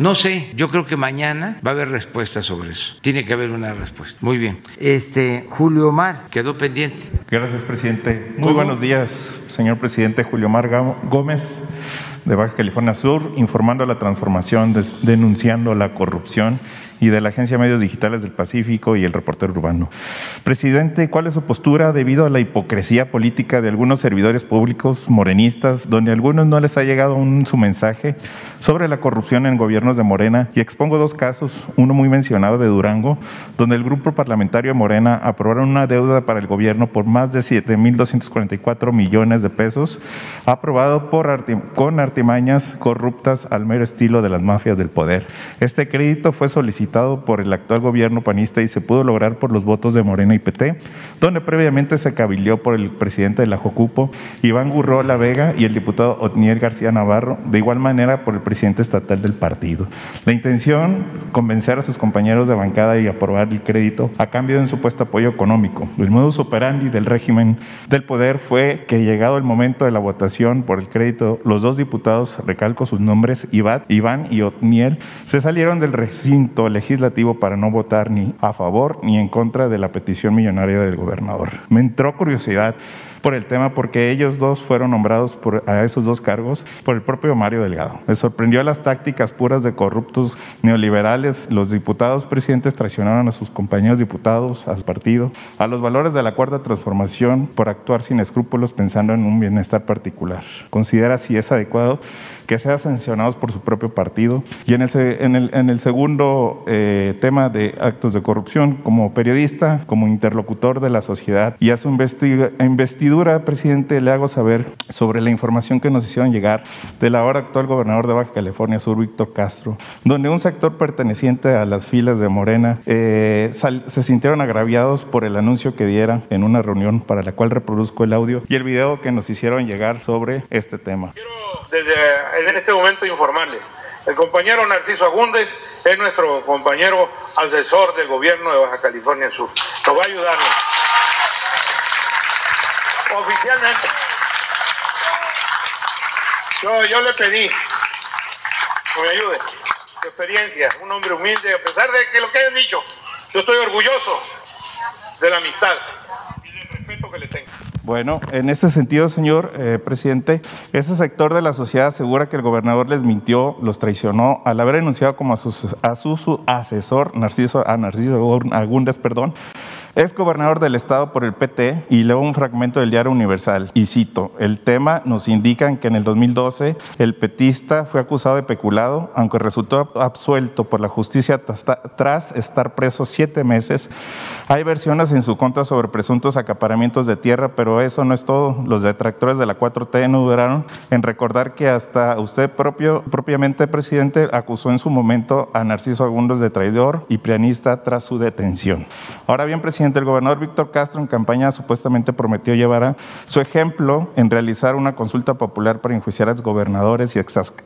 Speaker 1: no sé, yo creo que mañana va a haber respuesta sobre eso. Tiene que haber una respuesta. Muy bien. Este Julio Omar quedó pendiente.
Speaker 11: Gracias, presidente. Muy buenos días, señor presidente Julio Omar Gómez de Baja California Sur, informando la transformación, denunciando la corrupción y de la Agencia de Medios Digitales del Pacífico y el reportero urbano. Presidente, ¿cuál es su postura debido a la hipocresía política de algunos servidores públicos morenistas, donde a algunos no les ha llegado un, su mensaje sobre la corrupción en gobiernos de Morena? Y expongo dos casos, uno muy mencionado de Durango, donde el grupo parlamentario de Morena aprobaron una deuda para el gobierno por más de 7.244 millones de pesos, aprobado por con artimañas corruptas al mero estilo de las mafias del poder. Este crédito fue solicitado por el actual gobierno panista y se pudo lograr por los votos de Morena y PT, donde previamente se cabildeó por el presidente de la Jocupo, Iván La Vega, y el diputado Otniel García Navarro, de igual manera por el presidente estatal del partido. La intención, convencer a sus compañeros de bancada y aprobar el crédito a cambio de un supuesto apoyo económico. El modus operandi del régimen del poder fue que llegado el momento de la votación por el crédito, los dos diputados, recalco sus nombres, Iván y Otniel, se salieron del recinto legislativo para no votar ni a favor ni en contra de la petición millonaria del gobernador. Me entró curiosidad por el tema porque ellos dos fueron nombrados a esos dos cargos por el propio Mario Delgado. Me sorprendió las tácticas puras de corruptos neoliberales. Los diputados presidentes traicionaron a sus compañeros diputados, al partido, a los valores de la cuarta transformación por actuar sin escrúpulos pensando en un bienestar particular. Considera si es adecuado que sean sancionados por su propio partido. Y en el, en el, en el segundo eh, tema de actos de corrupción, como periodista, como interlocutor de la sociedad y a su investidura, presidente, le hago saber sobre la información que nos hicieron llegar del ahora actual gobernador de Baja California Sur, Víctor Castro, donde un sector perteneciente a las filas de Morena eh, se sintieron agraviados por el anuncio que diera en una reunión para la cual reproduzco el audio y el video que nos hicieron llegar sobre este tema.
Speaker 12: Quiero desde en este momento informarle. El compañero Narciso Agúndez es nuestro compañero asesor del gobierno de Baja California Sur. Nos va a ayudarnos. Oficialmente. Yo, le pedí que me ayude. Su experiencia, un hombre humilde, a pesar de que lo que hayan dicho, yo estoy orgulloso de la amistad y del respeto que le tengo.
Speaker 11: Bueno, en este sentido, señor eh, presidente, ese sector de la sociedad asegura que el gobernador les mintió, los traicionó al haber denunciado como a su, a su asesor, Narciso, a Narciso Agúndez, perdón, es gobernador del estado por el PT y leo un fragmento del diario Universal y cito, el tema nos indican que en el 2012 el petista fue acusado de peculado, aunque resultó absuelto por la justicia tras estar preso siete meses. Hay versiones en su contra sobre presuntos acaparamientos de tierra, pero eso no es todo. Los detractores de la 4T no duraron en recordar que hasta usted propio, propiamente, presidente, acusó en su momento a Narciso Agundos de traidor y pianista tras su detención. Ahora bien, presidente, el gobernador Víctor Castro en campaña supuestamente prometió llevar a su ejemplo en realizar una consulta popular para enjuiciar a exgobernadores y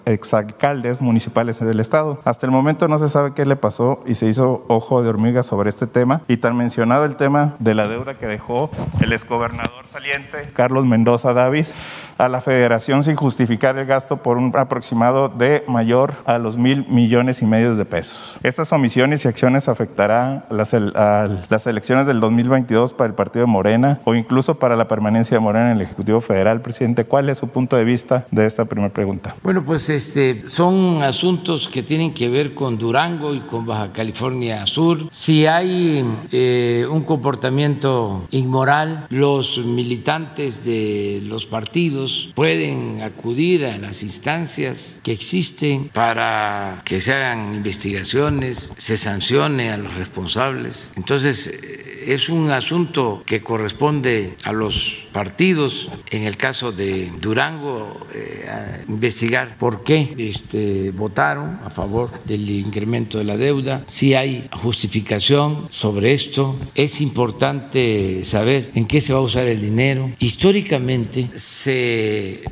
Speaker 11: exalcaldes municipales del estado. Hasta el momento no se sabe qué le pasó y se hizo ojo de hormiga sobre este tema y tan mencionado el tema de la deuda que dejó el exgobernador saliente Carlos Mendoza Davis a la federación sin justificar el gasto por un aproximado de mayor a los mil millones y medio de pesos. Estas omisiones y acciones afectarán las, las elecciones del 2022 para el partido de Morena o incluso para la permanencia de Morena en el Ejecutivo Federal. Presidente, ¿cuál es su punto de vista de esta primera pregunta?
Speaker 1: Bueno, pues este, son asuntos que tienen que ver con Durango y con Baja California Sur. Si hay eh, un comportamiento inmoral, los militantes de los partidos pueden acudir a las instancias que existen para que se hagan investigaciones, se sancione a los responsables. Entonces, eh, es un asunto que corresponde a los partidos, en el caso de Durango, eh, a investigar por qué este, votaron a favor del incremento de la deuda, si hay justificación sobre esto. Es importante saber en qué se va a usar el dinero. Históricamente se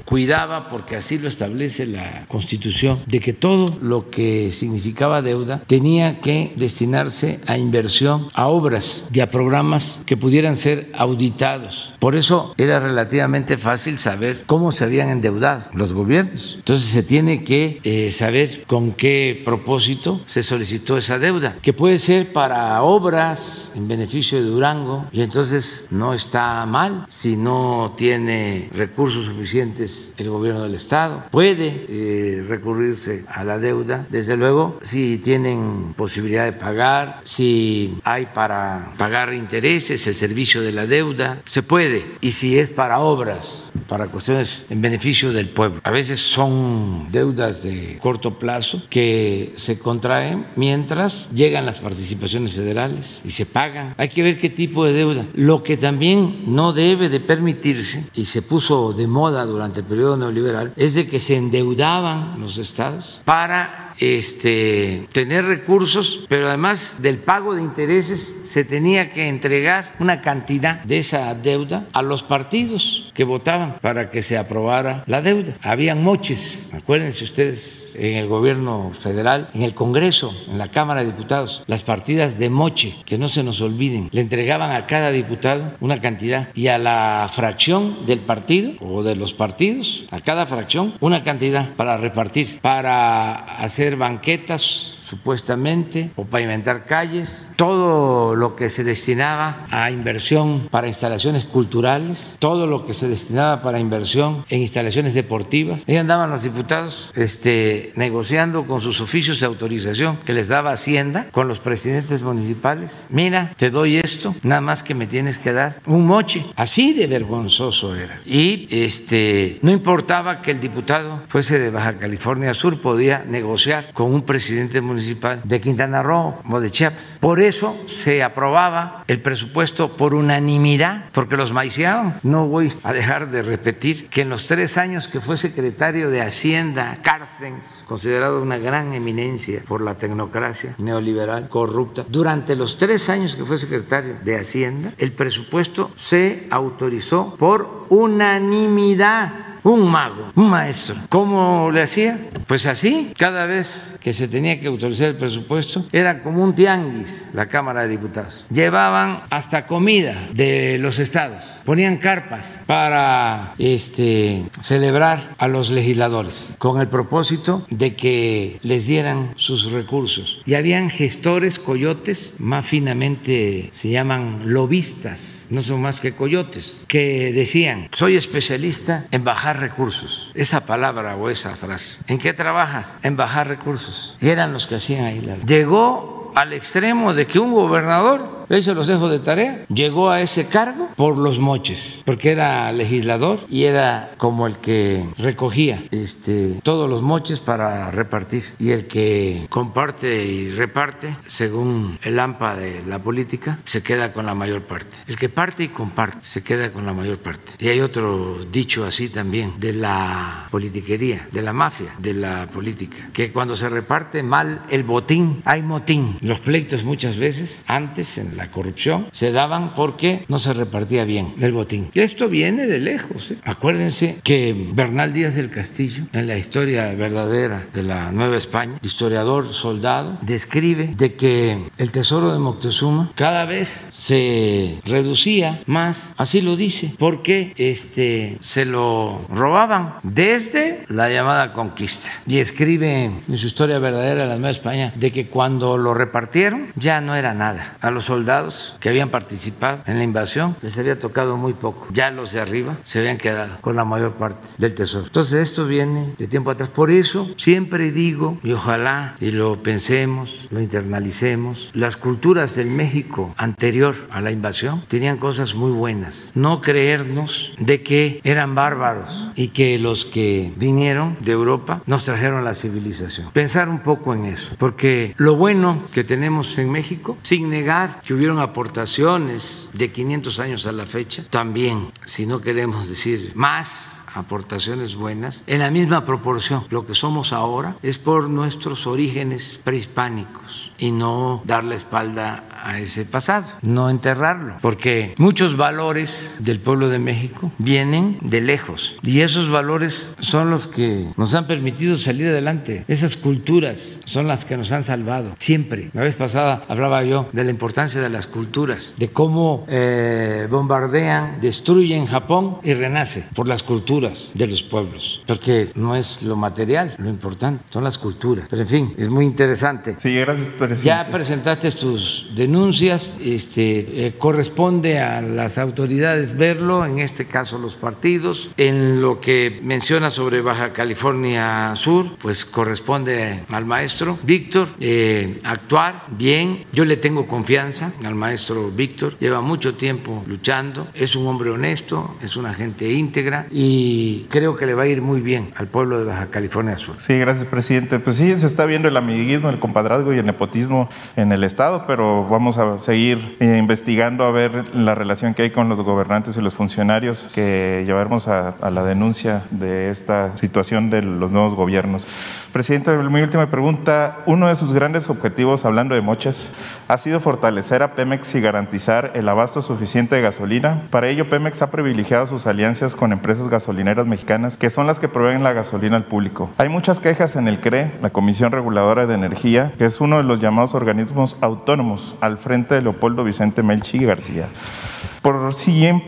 Speaker 1: cuidaba, porque así lo establece la Constitución, de que todo lo que significaba deuda tenía que destinarse a inversión, a obras y a programas que pudieran ser auditados. Por eso era relativamente fácil saber cómo se habían endeudado los gobiernos. Entonces se tiene que eh, saber con qué propósito se solicitó esa deuda, que puede ser para obras en beneficio de Durango y entonces no está mal si no tiene recursos suficientes el gobierno del Estado. Puede eh, recurrirse a la deuda, desde luego, si tienen posibilidad de pagar, si hay para pagar intereses, el servicio de la deuda, se puede. Y si es para obras, para cuestiones en beneficio del pueblo. A veces son deudas de corto plazo que se contraen mientras llegan las participaciones federales y se pagan. Hay que ver qué tipo de deuda. Lo que también no debe de permitirse, y se puso de moda durante el periodo neoliberal, es de que se endeudaban los estados para este, tener recursos, pero además del pago de intereses se tenía que entregar una cantidad de esa deuda a los partidos que votaban para que se aprobara la deuda. Habían moches, acuérdense ustedes, en el gobierno federal, en el Congreso, en la Cámara de Diputados, las partidas de moche, que no se nos olviden, le entregaban a cada diputado una cantidad y a la fracción del partido o de los partidos, a cada fracción, una cantidad para repartir, para hacer banquetas supuestamente, o pavimentar calles, todo lo que se destinaba a inversión para instalaciones culturales, todo lo que se destinaba para inversión en instalaciones deportivas. Ahí andaban los diputados este, negociando con sus oficios de autorización que les daba Hacienda, con los presidentes municipales. Mira, te doy esto, nada más que me tienes que dar un moche. Así de vergonzoso era. Y este, no importaba que el diputado fuese de Baja California Sur, podía negociar con un presidente municipal de Quintana Roo o de Chiapas. Por eso se aprobaba el presupuesto por unanimidad, porque los maiciaban. No voy a dejar de repetir que en los tres años que fue secretario de Hacienda, Carstens, considerado una gran eminencia por la tecnocracia neoliberal corrupta, durante los tres años que fue secretario de Hacienda, el presupuesto se autorizó por unanimidad un mago, un maestro. ¿Cómo le hacía? Pues así, cada vez que se tenía que autorizar el presupuesto, era como un tianguis la Cámara de Diputados. Llevaban hasta comida de los estados, ponían carpas para este, celebrar a los legisladores con el propósito de que les dieran sus recursos. Y habían gestores coyotes, más finamente se llaman lobistas, no son más que coyotes, que decían, soy especialista en bajar recursos. Esa palabra o esa frase. ¿En qué trabajas? En bajar recursos. Y eran los que hacían ahí. Llegó al extremo de que un gobernador eso los dejo de tarea. Llegó a ese cargo por los moches, porque era legislador y era como el que recogía este, todos los moches para repartir. Y el que comparte y reparte, según el AMPA de la política, se queda con la mayor parte. El que parte y comparte se queda con la mayor parte. Y hay otro dicho así también de la politiquería, de la mafia, de la política, que cuando se reparte mal el botín, hay motín. Los pleitos muchas veces, antes en la la corrupción se daban porque no se repartía bien el botín. Esto viene de lejos. ¿eh? Acuérdense que Bernal Díaz del Castillo, en la historia verdadera de la Nueva España, historiador, soldado, describe de que el tesoro de Moctezuma cada vez se reducía más, así lo dice, porque este, se lo robaban desde la llamada conquista. Y escribe en su historia verdadera de la Nueva España de que cuando lo repartieron ya no era nada. A los soldados soldados que habían participado en la invasión les había tocado muy poco. Ya los de arriba se habían quedado con la mayor parte del tesoro. Entonces esto viene de tiempo atrás. Por eso siempre digo, y ojalá y lo pensemos, lo internalicemos, las culturas del México anterior a la invasión tenían cosas muy buenas. No creernos de que eran bárbaros y que los que vinieron de Europa nos trajeron la civilización. Pensar un poco en eso, porque lo bueno que tenemos en México, sin negar que hubieron aportaciones de 500 años a la fecha, también, si no queremos decir más, aportaciones buenas, en la misma proporción. Lo que somos ahora es por nuestros orígenes prehispánicos y no dar la espalda a ese pasado, no enterrarlo, porque muchos valores del pueblo de México vienen de lejos y esos valores son los que nos han permitido salir adelante. Esas culturas son las que nos han salvado siempre. La vez pasada hablaba yo de la importancia de las culturas, de cómo eh, bombardean, destruyen Japón y renace por las culturas de los pueblos, porque no es lo material lo importante, son las culturas. Pero en fin, es muy interesante.
Speaker 11: Sí, gracias, presidente.
Speaker 1: Ya presentaste tus denuncias, este, eh, corresponde a las autoridades verlo, en este caso los partidos. En lo que menciona sobre Baja California Sur, pues corresponde al maestro Víctor eh, actuar bien. Yo le tengo confianza al maestro Víctor, lleva mucho tiempo luchando, es un hombre honesto, es una gente íntegra y creo que le va a ir muy bien al pueblo de Baja California Sur.
Speaker 11: Sí, gracias, presidente. Pues sí, se está viendo el amiguismo, el compadrazgo y el nepotismo en el Estado, pero vamos a seguir eh, investigando a ver la relación que hay con los gobernantes y los funcionarios que llevaremos a, a la denuncia de esta situación de los nuevos gobiernos. Presidente, mi última pregunta. Uno de sus grandes objetivos, hablando de moches, ha sido fortalecer a Pemex y garantizar el abasto suficiente de gasolina. Para ello, Pemex ha privilegiado sus alianzas con empresas gasolineras mexicanas, que son las que proveen la gasolina al público. Hay muchas quejas en el CRE, la Comisión Reguladora de Energía, que es uno de los llamados organismos autónomos al frente de Leopoldo Vicente Melchi García. Por,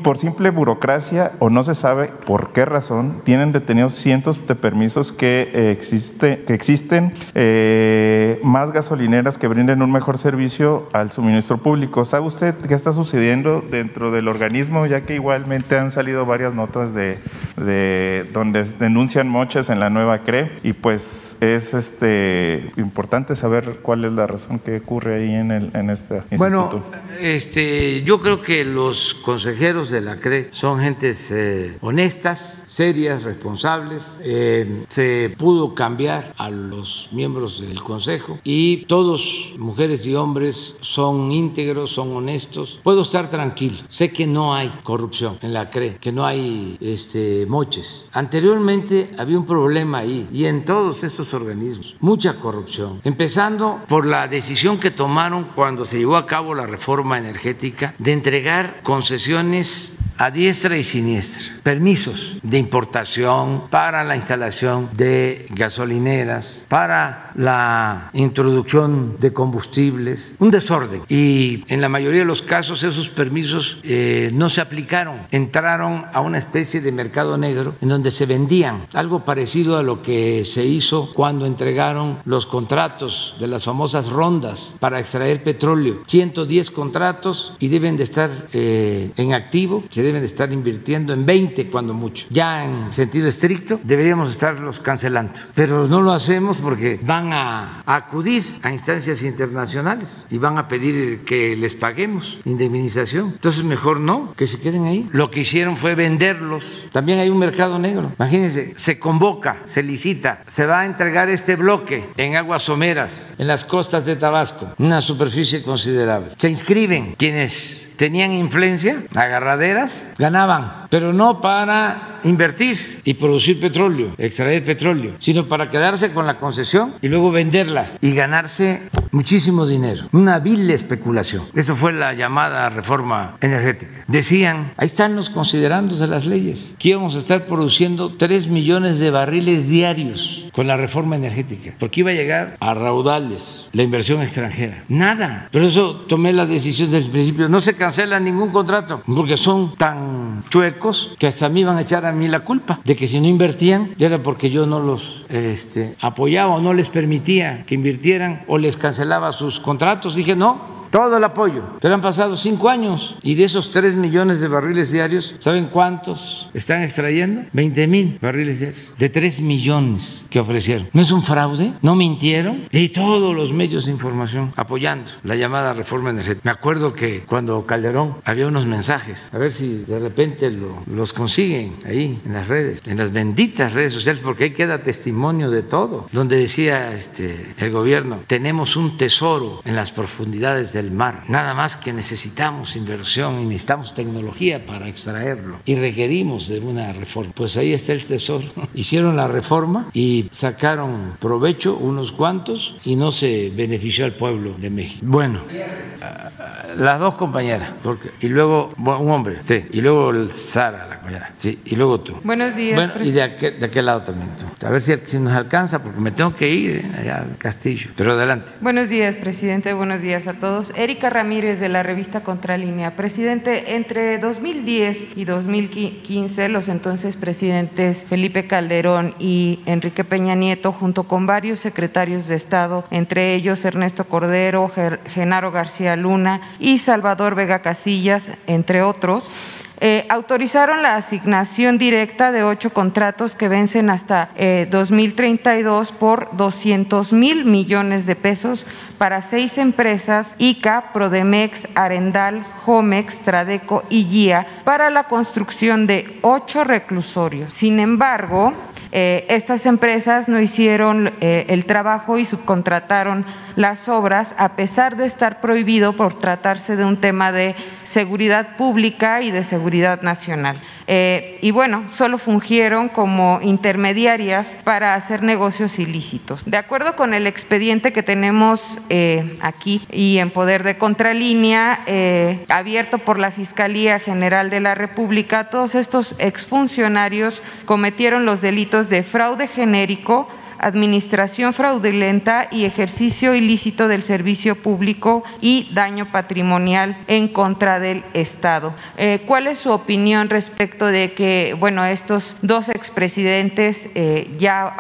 Speaker 11: por simple burocracia o no se sabe por qué razón, tienen detenidos cientos de permisos que, eh, existe, que existen eh, más gasolineras que brinden un mejor servicio al suministro público. ¿Sabe usted qué está sucediendo dentro del organismo? Ya que igualmente han salido varias notas de, de donde denuncian moches en la nueva CRE y pues es este importante saber cuál es la razón que ocurre ahí en, el, en este instituto.
Speaker 1: Bueno, este, yo creo que los consejeros de la CRE son gentes eh, honestas, serias, responsables. Eh, se pudo cambiar a los miembros del consejo y todos, mujeres y hombres, son íntegros, son honestos. Puedo estar tranquilo. Sé que no hay corrupción en la CRE, que no hay este, moches. Anteriormente había un problema ahí y en todos estos organismos, mucha corrupción. Empezando por la decisión que tomaron cuando se llevó a cabo la reforma energética de entregar concesiones a diestra y siniestra, permisos de importación para la instalación de gasolineras, para la introducción de combustibles, un desorden. Y en la mayoría de los casos esos permisos eh, no se aplicaron, entraron a una especie de mercado negro en donde se vendían, algo parecido a lo que se hizo cuando entregaron los contratos de las famosas rondas para extraer petróleo, 110 contratos y deben de estar eh, en activo, deben de estar invirtiendo en 20 cuando mucho. Ya en sentido estricto deberíamos estarlos cancelando, pero no lo hacemos porque van a acudir a instancias internacionales y van a pedir que les paguemos indemnización. Entonces mejor no, que se queden ahí. Lo que hicieron fue venderlos. También hay un mercado negro. Imagínense, se convoca, se licita, se va a entregar este bloque en aguas someras, en las costas de Tabasco, una superficie considerable. Se inscriben quienes tenían influencia, agarraderas, ganaban, pero no para invertir y producir petróleo, extraer petróleo, sino para quedarse con la concesión y luego venderla y ganarse muchísimo dinero. Una vil especulación. Eso fue la llamada reforma energética. Decían, ahí están los considerandos de las leyes, que íbamos a estar produciendo 3 millones de barriles diarios con la reforma energética, porque iba a llegar a raudales la inversión extranjera. Nada. Por eso tomé la decisión desde el principio. No se cancela ningún contrato, porque son tan chuecos que hasta mí van a echar a mí la culpa de que si no invertían era porque yo no los este, apoyaba o no les permitía que invirtieran o les cancelaba sus contratos. Dije, no, todo el apoyo. Pero han pasado cinco años y de esos tres millones de barriles diarios, ¿saben cuántos están extrayendo? 20 mil barriles diarios de tres millones que ofrecieron. ¿No es un fraude? ¿No mintieron? Y todos los medios de información apoyando la llamada reforma energética. Me acuerdo que cuando Calderón había unos mensajes, a ver si de repente los consiguen ahí en las redes, en las benditas redes sociales, porque ahí queda testimonio de todo, donde decía este, el gobierno, tenemos un tesoro en las profundidades del mar, nada más que necesitamos inversión y necesitamos tecnología para extraerlo y requerimos de una reforma. Pues ahí está el tesoro. Hicieron la reforma y sacaron provecho unos cuantos y no se benefició al pueblo de México. Bueno, las dos compañeras, porque, y luego un hombre, sí, y luego Sara, la compañera, sí, y luego tú.
Speaker 13: Buenos días.
Speaker 1: Bueno, y de aquel, de aquel lado también tú. A ver si, si, nos alcanza, porque me tengo que ir eh, allá al castillo, pero adelante.
Speaker 13: Buenos días, presidente, buenos días a todos. Erika Ramírez de la revista Contralínea. Presidente, entre 2010 y 2015, los entonces presidentes Felipe Calderón y Enrique Peña Nieto, junto con varios secretarios de Estado, entre ellos Ernesto Cordero, Genaro García Luna y Salvador Vega Casillas, entre otros, eh, autorizaron la asignación directa de ocho contratos que vencen hasta 2032 eh, por 200 mil millones de pesos para seis empresas, ICA, Prodemex, Arendal, Homex, Tradeco y GIA, para la construcción de ocho reclusorios. Sin embargo, eh, estas empresas no hicieron el trabajo y subcontrataron las obras, a pesar de estar prohibido por tratarse de un tema de seguridad pública y de seguridad nacional. Eh, y bueno, solo fungieron como intermediarias para hacer negocios ilícitos. De acuerdo con el expediente que tenemos eh, aquí y en poder de contralínea, eh, abierto por la Fiscalía General de la República, todos estos exfuncionarios cometieron los delitos de fraude genérico, administración fraudulenta y ejercicio ilícito del servicio público y daño patrimonial en contra del Estado. Eh, ¿Cuál es su opinión respecto de que, bueno, estos dos expresidentes eh, ya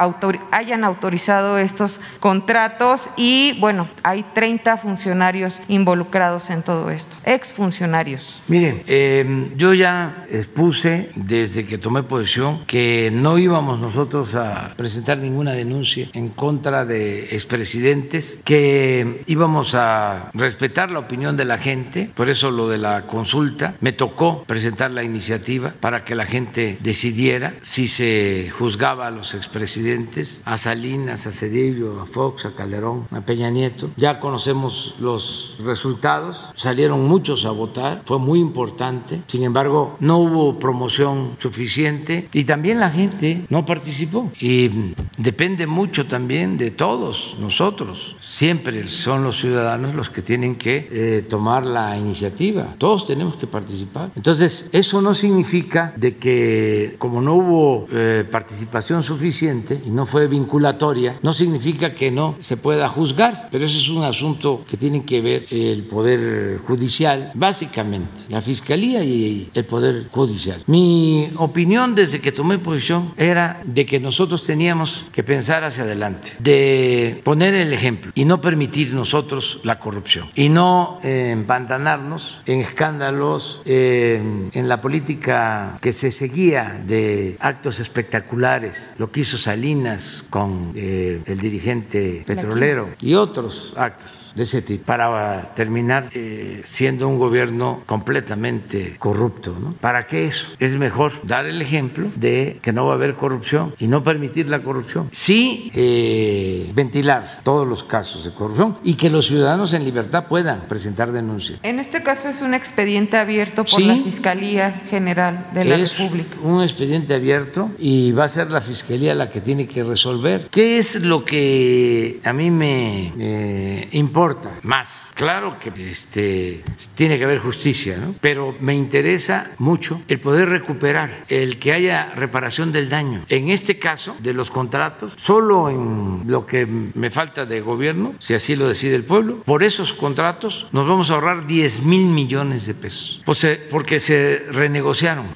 Speaker 13: hayan autorizado estos contratos y, bueno, hay 30 funcionarios involucrados en todo esto, exfuncionarios?
Speaker 1: Miren, em, yo ya expuse desde que tomé posición que no íbamos nosotros a presentar ninguna denuncia en contra de expresidentes, que íbamos a respetar la opinión de la gente, por eso lo de la consulta, me tocó presentar la iniciativa para que la gente decidiera si se juzgaba a los expresidentes, a Salinas, a Cedillo, a Fox, a Calderón, a Peña Nieto. Ya conocemos los resultados, salieron muchos a votar, fue muy importante, sin embargo no hubo promoción suficiente y también la gente no participó. Y depende mucho también de todos nosotros. Siempre son los ciudadanos los que tienen que eh, tomar la iniciativa. Todos tenemos que participar. Entonces, eso no significa de que como no hubo eh, participación suficiente y no fue vinculatoria, no significa que no se pueda juzgar, pero eso es un asunto que tiene que ver el Poder Judicial, básicamente, la Fiscalía y el Poder Judicial. Mi opinión desde que tomé posición era de que nosotros teníamos que pensar hacia adelante, de poner el ejemplo y no permitir nosotros la corrupción y no eh, empantanarnos en escándalos, en la política que se seguía de actos espectaculares, lo que hizo Salinas con eh, el dirigente petrolero y otros actos de ese tipo, para terminar eh, siendo un gobierno completamente corrupto. ¿no? ¿Para qué eso? Es mejor dar el ejemplo de que no va a haber corrupción y no permitir la corrupción. Sí eh, ventilar todos los casos de corrupción y que los ciudadanos en libertad puedan presentar denuncias.
Speaker 13: En este caso es un expediente abierto por la Fiscalía General de la es República.
Speaker 1: Un expediente abierto y va a ser la Fiscalía la que tiene que resolver. ¿Qué es lo que a mí me eh, importa más? Claro que este, tiene que haber justicia, ¿no? pero me interesa mucho el poder recuperar, el que haya reparación del daño. En este caso de los contratos, solo en lo que me falta de gobierno, si así lo decide el pueblo, por esos contratos nos vamos a ahorrar 10 mil millones de pesos, porque se renegociaron.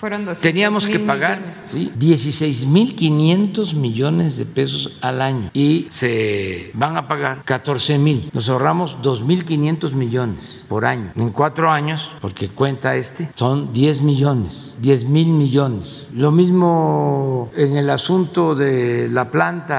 Speaker 1: Teníamos que pagar ¿sí? 16 mil 500 millones de pesos al año y se van a pagar 14 mil. Nos ahorramos 2 mil 500 millones por año. En cuatro años, porque cuenta este, son 10 millones, 10 mil millones. Lo mismo en el asunto de la planta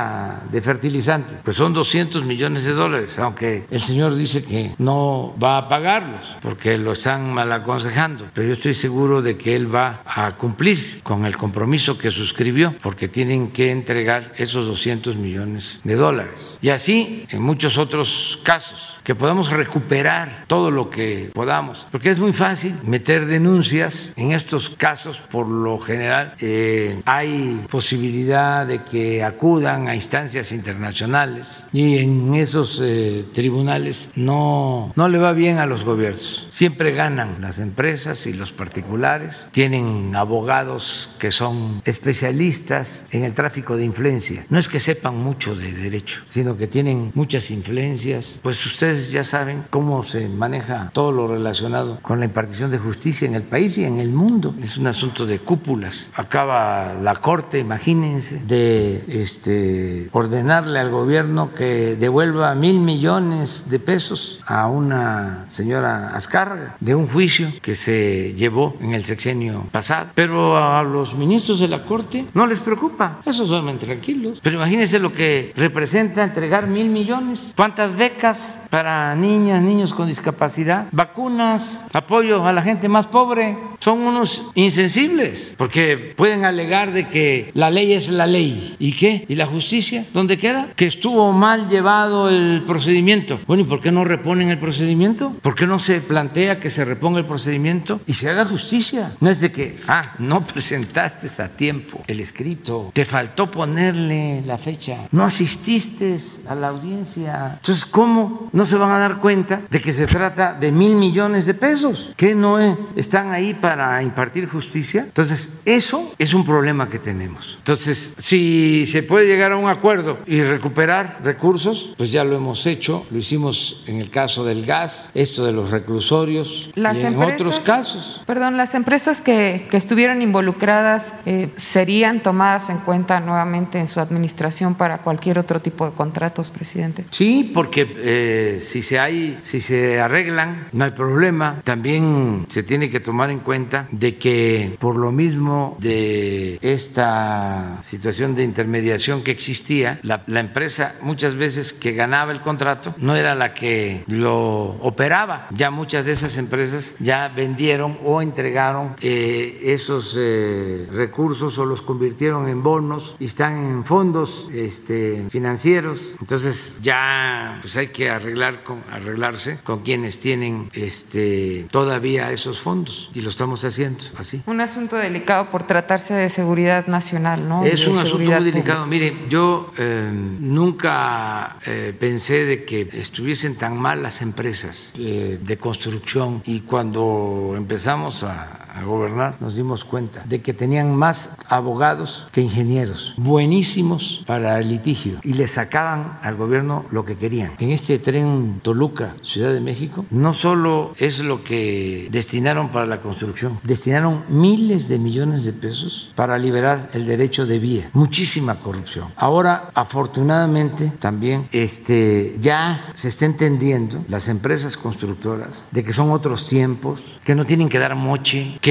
Speaker 1: de fertilizante, pues son 200 millones de dólares, aunque el señor dice que no va a pagarlos porque lo están mal aconsejando, pero yo estoy seguro de que él va a cumplir con el compromiso que suscribió, porque tienen que entregar esos 200 millones de dólares. Y así en muchos otros casos que podamos recuperar todo lo que podamos, porque es muy fácil meter denuncias. En estos casos, por lo general, eh, hay posibilidad de que acudan a instancias internacionales y en esos eh, tribunales no, no le va bien a los gobiernos. Siempre ganan las empresas y los particulares, tienen abogados que son especialistas en el tráfico de influencia. No es que sepan mucho de derecho, sino que tienen muchas influencias. Pues ustedes ya saben cómo se maneja todo lo relacionado con la impartición de justicia en el país y en el mundo. Es un asunto de cúpulas. Acaba la Corte, imagínense, de este, ordenarle al gobierno que devuelva mil millones de pesos a una señora Azcárraga de un juicio que se llevó en el sexenio pasado. Pero a los ministros de la Corte no les preocupa. Esos duermen tranquilos. Pero imagínense lo que representa entregar mil millones. ¿Cuántas becas para niñas, niños con discapacidad, vacunas, apoyo a la gente más pobre. Son unos insensibles, porque pueden alegar de que la ley es la ley. ¿Y qué? ¿Y la justicia? ¿Dónde queda? Que estuvo mal llevado el procedimiento. Bueno, ¿y por qué no reponen el procedimiento? ¿Por qué no se plantea que se reponga el procedimiento y se haga justicia? No es de que, ah, no presentaste a tiempo el escrito, te faltó ponerle la fecha, no asististe a la audiencia. Entonces, ¿cómo no se van a dar cuenta de que se trata de mil millones de pesos, que no están ahí para impartir justicia. Entonces, eso es un problema que tenemos. Entonces, si se puede llegar a un acuerdo y recuperar recursos, pues ya lo hemos hecho, lo hicimos en el caso del gas, esto de los reclusorios y en otros casos.
Speaker 13: Perdón, las empresas que, que estuvieron involucradas eh, serían tomadas en cuenta nuevamente en su administración para cualquier otro tipo de contratos, presidente.
Speaker 1: Sí, porque eh, si se hay, si se arreglan, no hay problema. También se tiene que tomar en cuenta de que por lo mismo de esta situación de intermediación que existía, la, empresa muchas veces que ganaba el contrato no era la que lo operaba. Ya muchas de esas empresas ya vendieron o entregaron eh, esos eh, recursos o los convirtieron en bonos y están en fondos este, financieros. Entonces ya pues hay que arreglar con, arreglarse con quienes tienen este, todavía esos fondos y lo estamos haciendo así.
Speaker 13: Un asunto delicado por tratarse de seguridad nacional, ¿no?
Speaker 1: Es un asunto muy delicado. Mire, yo eh, nunca eh, pensé de que estuviesen tan mal las empresas eh, de construcción. Y cuando empezamos a a gobernar, nos dimos cuenta de que tenían más abogados que ingenieros, buenísimos para el litigio, y le sacaban al gobierno lo que querían. En este tren Toluca, Ciudad de México, no solo es lo que destinaron para la construcción, destinaron miles de millones de pesos para liberar el derecho de vía, muchísima corrupción. Ahora, afortunadamente, también este, ya se está entendiendo las empresas constructoras de que son otros tiempos, que no tienen que dar moche, que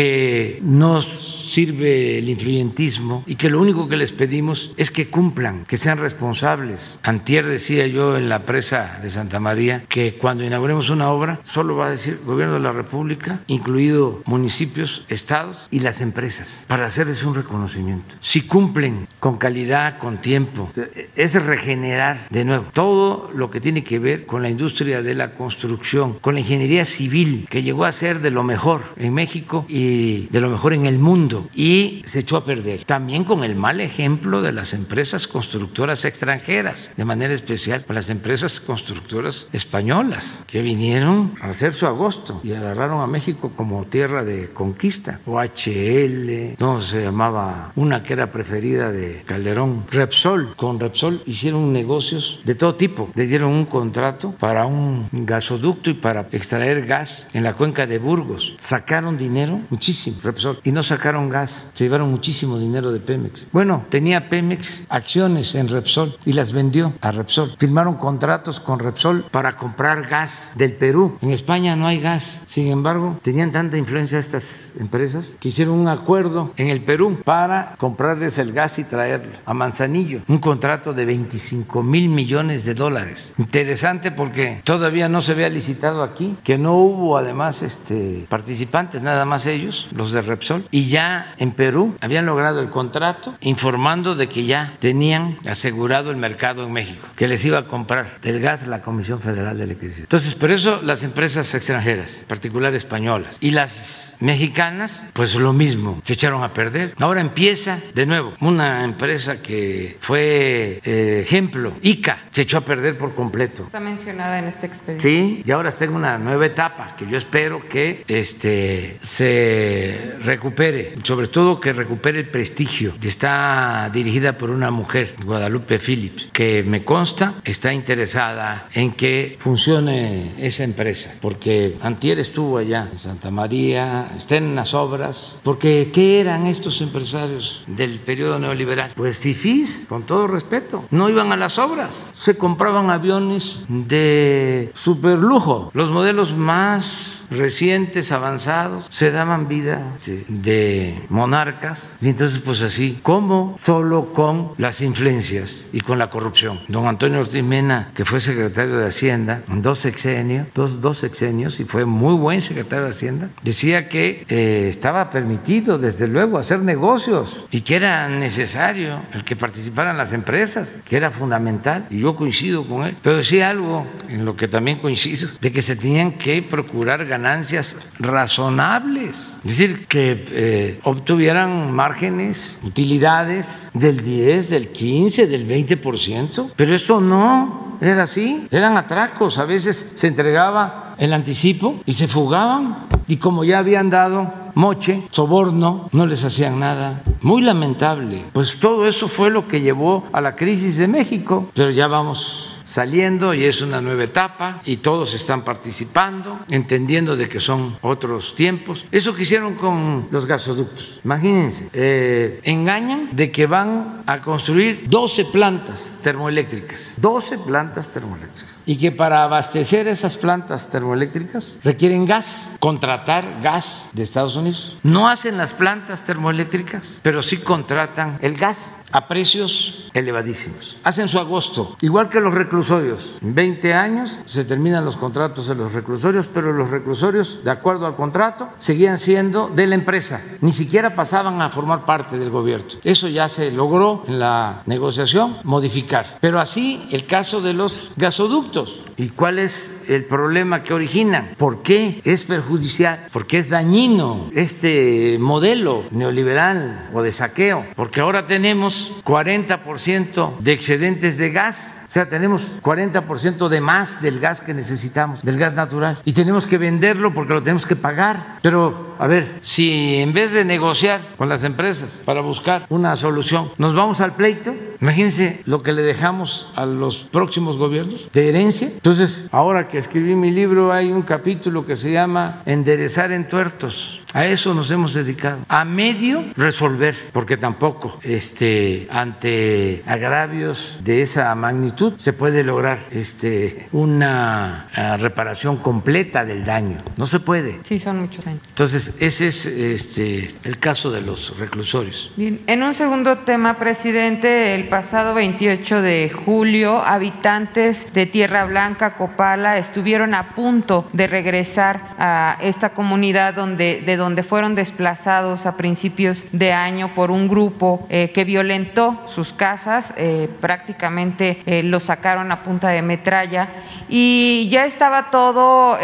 Speaker 1: no sirve el influyentismo y que lo único que les pedimos es que cumplan, que sean responsables. Antier decía yo en la presa de Santa María que cuando inauguremos una obra solo va a decir gobierno de la República, incluido municipios, estados y las empresas, para hacerles un reconocimiento. Si cumplen con calidad, con tiempo, es regenerar de nuevo todo lo que tiene que ver con la industria de la construcción, con la ingeniería civil, que llegó a ser de lo mejor en México y de lo mejor en el mundo y se echó a perder. También con el mal ejemplo de las empresas constructoras extranjeras, de manera especial las empresas constructoras españolas, que vinieron a hacer su agosto y agarraron a México como tierra de conquista. OHL, no se llamaba una que era preferida de Calderón, Repsol. Con Repsol hicieron negocios de todo tipo. Le dieron un contrato para un gasoducto y para extraer gas en la cuenca de Burgos. Sacaron dinero, muchísimo, Repsol, y no sacaron gas. Se llevaron muchísimo dinero de Pemex. Bueno, tenía Pemex acciones en Repsol y las vendió a Repsol. Firmaron contratos con Repsol para comprar gas del Perú. En España no hay gas. Sin embargo, tenían tanta influencia estas empresas que hicieron un acuerdo en el Perú para comprarles el gas y traerlo a Manzanillo. Un contrato de 25 mil millones de dólares. Interesante porque todavía no se había licitado aquí, que no hubo además este, participantes, nada más ellos, los de Repsol, y ya en Perú habían logrado el contrato informando de que ya tenían asegurado el mercado en México, que les iba a comprar del gas la Comisión Federal de Electricidad. Entonces, por eso las empresas extranjeras, en particular españolas, y las mexicanas, pues lo mismo, se echaron a perder. Ahora empieza de nuevo una empresa que fue eh, ejemplo, ICA, se echó a perder por completo.
Speaker 13: Está mencionada en este expediente.
Speaker 1: Sí, y ahora está en una nueva etapa que yo espero que este, se recupere, sobre todo que recupere el prestigio. Está dirigida por una mujer, Guadalupe Phillips, que me consta está interesada en que funcione esa empresa, porque Antier estuvo allá en Santa María, está en las obras, porque ¿qué eran estos empresarios del periodo neoliberal? Pues fifís, con todo respeto, no iban a las obras, se compraban aviones de superlujo, los modelos más recientes, avanzados, se daban vida de monarcas. Y entonces, pues así, ¿cómo? Solo con las influencias y con la corrupción. Don Antonio Ortiz Mena, que fue secretario de Hacienda en dos sexenios, dos, dos sexenios, y fue muy buen secretario de Hacienda, decía que eh, estaba permitido, desde luego, hacer negocios y que era necesario el que participaran las empresas, que era fundamental, y yo coincido con él. Pero decía algo en lo que también coincido, de que se tenían que procurar ganancias razonables, es decir, que eh, obtuvieran márgenes, utilidades del 10, del 15, del 20%, pero esto no era así, eran atracos, a veces se entregaba el anticipo y se fugaban. Y como ya habían dado moche, soborno, no les hacían nada. Muy lamentable. Pues todo eso fue lo que llevó a la crisis de México, pero ya vamos saliendo y es una nueva etapa y todos están participando, entendiendo de que son otros tiempos. Eso que hicieron con los gasoductos, imagínense, eh, engañan de que van a construir 12 plantas termoeléctricas, 12 plantas termoeléctricas, y que para abastecer esas plantas termoeléctricas requieren gas, contratar gas de Estados Unidos. No hacen las plantas termoeléctricas, pero sí contratan el gas a precios elevadísimos. Hacen su agosto, igual que los reclusos reclusorios. En 20 años se terminan los contratos de los reclusorios, pero los reclusorios, de acuerdo al contrato, seguían siendo de la empresa, ni siquiera pasaban a formar parte del gobierno. Eso ya se logró en la negociación modificar. Pero así el caso de los gasoductos. ¿Y cuál es el problema que originan? ¿Por qué es perjudicial? ¿Por qué es dañino este modelo neoliberal o de saqueo? Porque ahora tenemos 40% de excedentes de gas. O sea, tenemos 40% de más del gas que necesitamos, del gas natural. Y tenemos que venderlo porque lo tenemos que pagar. Pero, a ver, si en vez de negociar con las empresas para buscar una solución, nos vamos al pleito, imagínense lo que le dejamos a los próximos gobiernos de herencia. Entonces, ahora que escribí mi libro, hay un capítulo que se llama Enderezar en tuertos. A eso nos hemos dedicado. A medio resolver, porque tampoco este, ante agravios de esa magnitud se puede lograr este, una ah, reparación completa del daño. No se puede.
Speaker 13: Sí, son muchos años.
Speaker 1: Entonces, ese es este, el caso de los reclusorios.
Speaker 13: Bien, en un segundo tema, presidente, el pasado 28 de julio, habitantes de Tierra Blanca, Copala, estuvieron a punto de regresar a esta comunidad donde de donde fueron desplazados a principios de año por un grupo que violentó sus casas, prácticamente los sacaron a punta de metralla. Y ya estaba todo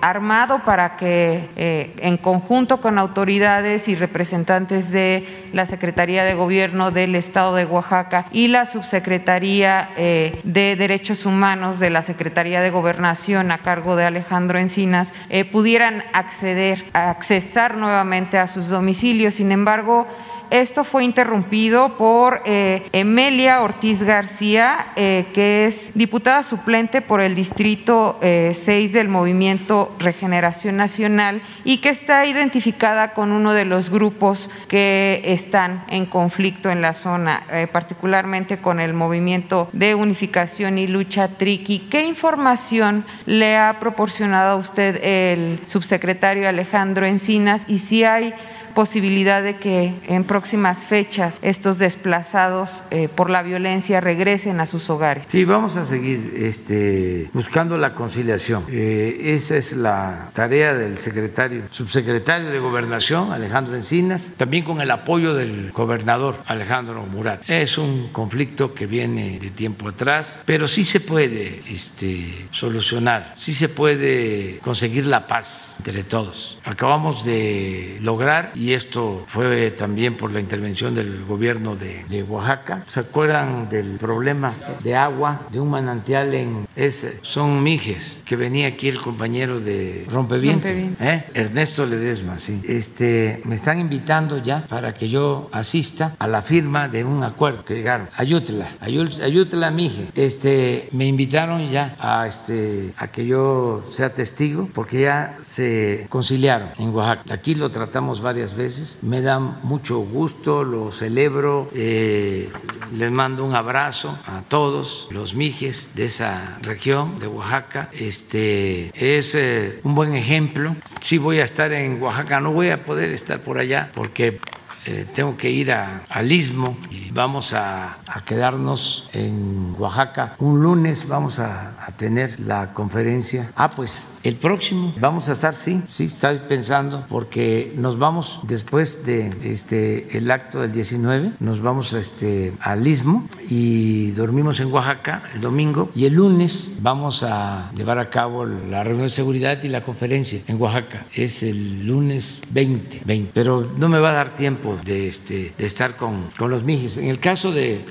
Speaker 13: armado para que en conjunto con autoridades y representantes de la Secretaría de Gobierno del Estado de Oaxaca y la Subsecretaría de Derechos Humanos de la Secretaría de Gobernación a cargo de Alejandro Encinas eh, pudieran acceder, accesar nuevamente a sus domicilios. Sin embargo, esto fue interrumpido por eh, Emelia Ortiz García, eh, que es diputada suplente por el Distrito 6 del Movimiento Regeneración Nacional y que está identificada con uno de los grupos que están en conflicto en la zona, particularmente con el Movimiento de Unificación y Lucha Triqui. ¿Qué información le ha proporcionado a usted el subsecretario Alejandro Encinas y si hay posibilidad de que en próximas fechas estos desplazados eh, por la violencia regresen a sus hogares.
Speaker 1: Sí, vamos a seguir este, buscando la conciliación. Eh, esa es la tarea del secretario, subsecretario de Gobernación, Alejandro Encinas, también con el apoyo del gobernador Alejandro Murat. Es un conflicto que viene de tiempo atrás, pero sí se puede este, solucionar, sí se puede conseguir la paz entre todos. Acabamos de lograr y esto fue también por la intervención del gobierno de, Oaxaca. ¿Se acuerdan del problema de agua de un manantial en ese? Son Mijes, que venía aquí el compañero de Rompeviento, ¿eh? Ernesto Ledesma, sí. Este, me están invitando ya para que yo asista a la firma de un acuerdo que llegaron. Ayútela, ayútela, Mije. Este, me invitaron ya a, este, a que yo sea testigo porque ya se conciliaron en Oaxaca. Aquí lo tratamos varias veces. Me da mucho gusto, lo celebro, eh, les mando un abrazo a todos los mijes de esa región de Oaxaca. Este es eh, un buen ejemplo. Sí voy a estar en Oaxaca, no voy a poder estar por allá porque eh, tengo que ir al istmo vamos a, quedarnos en Oaxaca. Un lunes vamos a, tener la conferencia. Ah, pues el próximo vamos a estar, sí, sí, estoy pensando, porque nos vamos después de este el acto del 19, nos vamos este, al istmo y dormimos en Oaxaca el domingo y el lunes vamos a llevar a cabo la reunión de seguridad y la conferencia en Oaxaca. Es el lunes 20, 20 pero no me va a dar tiempo de, este, de estar con, con, los mijes. En el caso de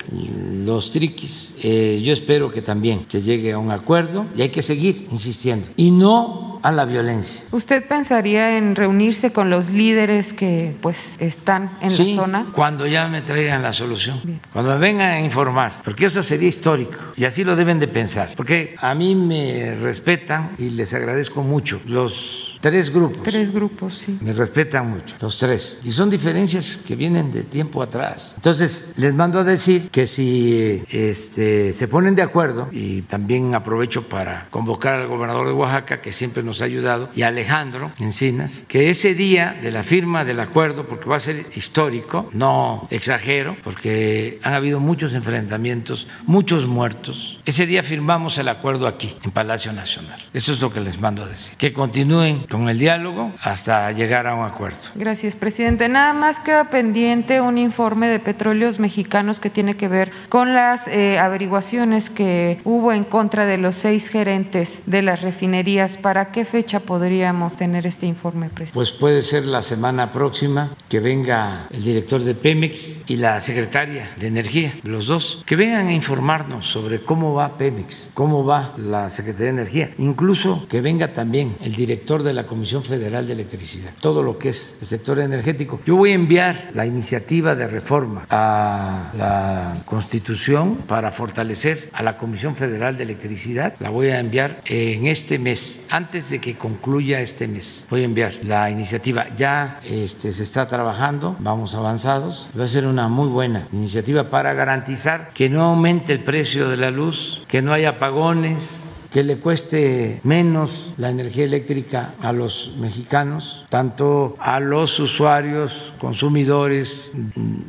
Speaker 1: los triquis, eh, yo espero que también se llegue a un acuerdo y hay que seguir insistiendo. Y no a la violencia.
Speaker 13: ¿Usted pensaría en reunirse con los líderes que pues están en la zona?
Speaker 1: Cuando ya me traigan la solución, cuando me vengan a informar, porque eso sería histórico y así lo deben de pensar, porque a mí me respetan y les agradezco mucho los Tres grupos.
Speaker 13: Tres grupos, sí.
Speaker 1: Me respetan mucho, los tres. Y son diferencias que vienen de tiempo atrás. Entonces, les mando a decir que si este, se ponen de acuerdo, y también aprovecho para convocar al gobernador de Oaxaca, que siempre nos ha ayudado, y a Alejandro Encinas, que ese día de la firma del acuerdo, porque va a ser histórico, no exagero, porque han habido muchos enfrentamientos, muchos muertos. Ese día firmamos el acuerdo aquí, en Palacio Nacional. Eso es lo que les mando a decir. Que continúen con el diálogo hasta llegar a un acuerdo.
Speaker 13: Gracias, presidente. Nada más queda pendiente un informe de petróleos mexicanos que tiene que ver con las eh, averiguaciones que hubo en contra de los seis gerentes de las refinerías. ¿Para qué fecha podríamos tener este informe, presidente?
Speaker 1: Pues puede ser la semana próxima que venga el director de Pemex y la secretaria de Energía, los dos, que vengan a informarnos sobre cómo va Pemex, cómo va la Secretaría de Energía, incluso que venga también el director de la Comisión Federal de Electricidad, todo lo que es el sector energético. Yo voy a enviar la iniciativa de reforma a la Constitución para fortalecer a la Comisión Federal de Electricidad. La voy a enviar en este mes, antes de que concluya este mes. Voy a enviar la iniciativa. Ya este, se está trabajando, vamos avanzados. Va a ser una muy buena iniciativa para garantizar que no aumente el precio de la luz, que no haya apagones que le cueste menos la energía eléctrica a los mexicanos, tanto a los usuarios, consumidores,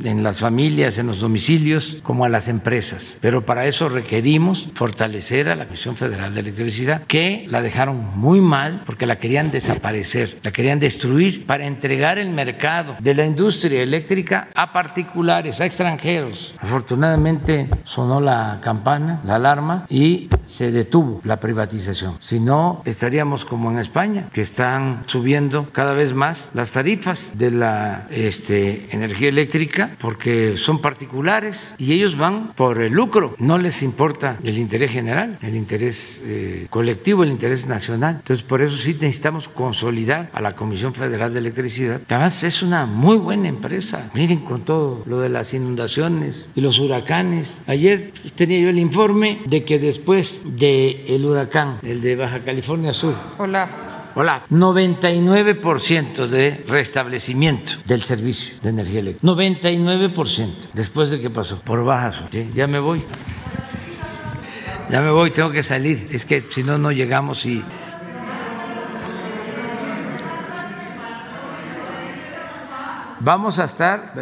Speaker 1: en las familias, en los domicilios, como a las empresas. Pero para eso requerimos fortalecer a la Comisión Federal de Electricidad, que la dejaron muy mal porque la querían desaparecer, la querían destruir para entregar el mercado de la industria eléctrica a particulares, a extranjeros. Afortunadamente sonó la campana, la alarma, y se detuvo la privatización. Si no, estaríamos como en España, que están subiendo cada vez más las tarifas de la este, energía eléctrica porque son particulares y ellos van por el lucro. No les importa el interés general, el interés eh, colectivo, el interés nacional. Entonces, por eso sí necesitamos consolidar a la Comisión Federal de Electricidad, además es una muy buena empresa. Miren con todo lo de las inundaciones y los huracanes. Ayer tenía yo el informe de que después del huracán, el de Baja California Sur,
Speaker 13: Hola.
Speaker 1: Hola. 99% de restablecimiento del servicio de energía eléctrica. 99% después de que pasó por Baja Ya me voy. Ya me voy, tengo que salir. Es que si no, no llegamos y vamos a estar,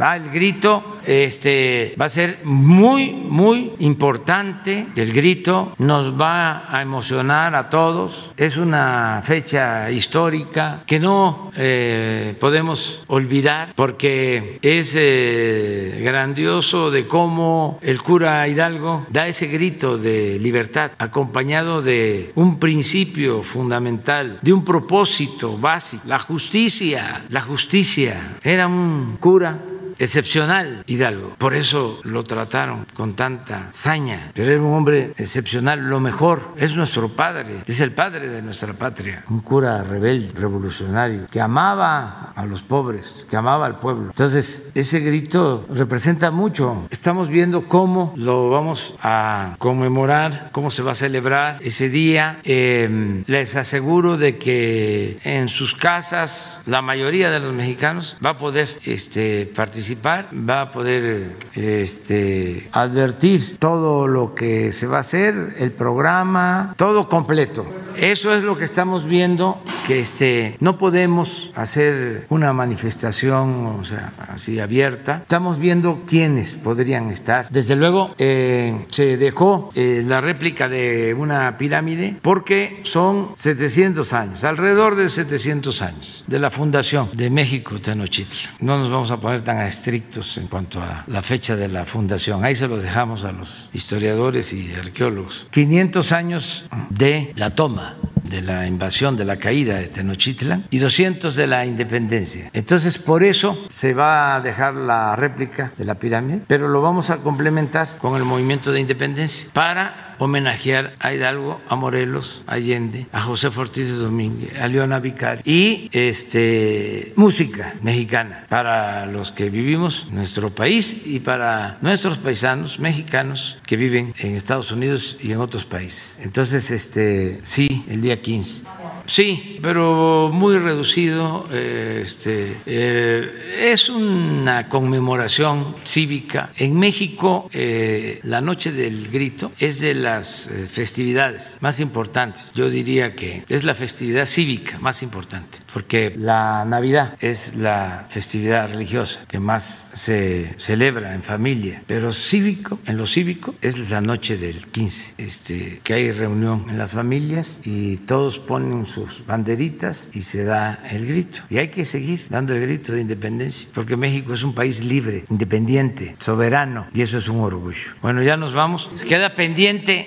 Speaker 1: va el grito, este, va a ser muy, muy importante. El grito nos va a emocionar a todos. Es una fecha histórica que no eh, podemos olvidar porque es eh, grandioso de cómo el cura Hidalgo da ese grito de libertad acompañado de un principio fundamental, de un propósito básico, la justicia, la justicia era un cura excepcional Hidalgo. Por eso lo trataron con tanta saña. Pero era un hombre excepcional, lo mejor. Es nuestro padre, es el padre de nuestra patria. Un cura rebelde, revolucionario, que amaba a los pobres, que amaba al pueblo. Entonces, ese grito representa mucho. Estamos viendo cómo lo vamos a conmemorar, cómo se va a celebrar ese día. Em, les aseguro de que en sus casas la mayoría de los mexicanos va a poder este, participar va a poder este, advertir todo lo que se va a hacer, el programa, todo completo. Eso es lo que estamos viendo, que este, no podemos hacer una manifestación así abierta. Estamos viendo quiénes podrían estar. Desde luego, eh, se dejó eh, la réplica de una pirámide porque son 700 años, alrededor de 700 años de la fundación de México Tenochtitlan. No nos vamos a poner tan estrictos en cuanto a la fecha de la fundación. Ahí se lo dejamos a los historiadores y arqueólogos. 500 años de la toma de la invasión, de la caída de Tenochtitlan y 200 de la independencia. Entonces, por eso se va a dejar la réplica de la pirámide, pero lo vamos a complementar con el movimiento de independencia para homenajear a Hidalgo, a Morelos, a Allende, a José de Domínguez, a Leona Vicario y este, música mexicana para los que vivimos en nuestro país y para nuestros paisanos mexicanos que viven en Estados Unidos y en otros países. Entonces, este, sí, el día 15. Sí, pero muy reducido. Eh, este, eh, es una conmemoración cívica. En México, eh, la Noche del Grito es de las festividades más importantes. Yo diría que es la festividad cívica más importante, porque la Navidad es la festividad religiosa que más se celebra en familia, pero cívico, en lo cívico, es la noche del 15, este, que hay reunión en las familias y todos ponen su banderitas y se da el grito. Y hay que seguir dando el grito de independencia, porque México es un país libre, independiente, soberano, y eso es un orgullo. Bueno, ya nos vamos. Se queda pendiente.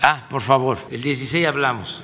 Speaker 1: Ah, por favor, el 16 hablamos.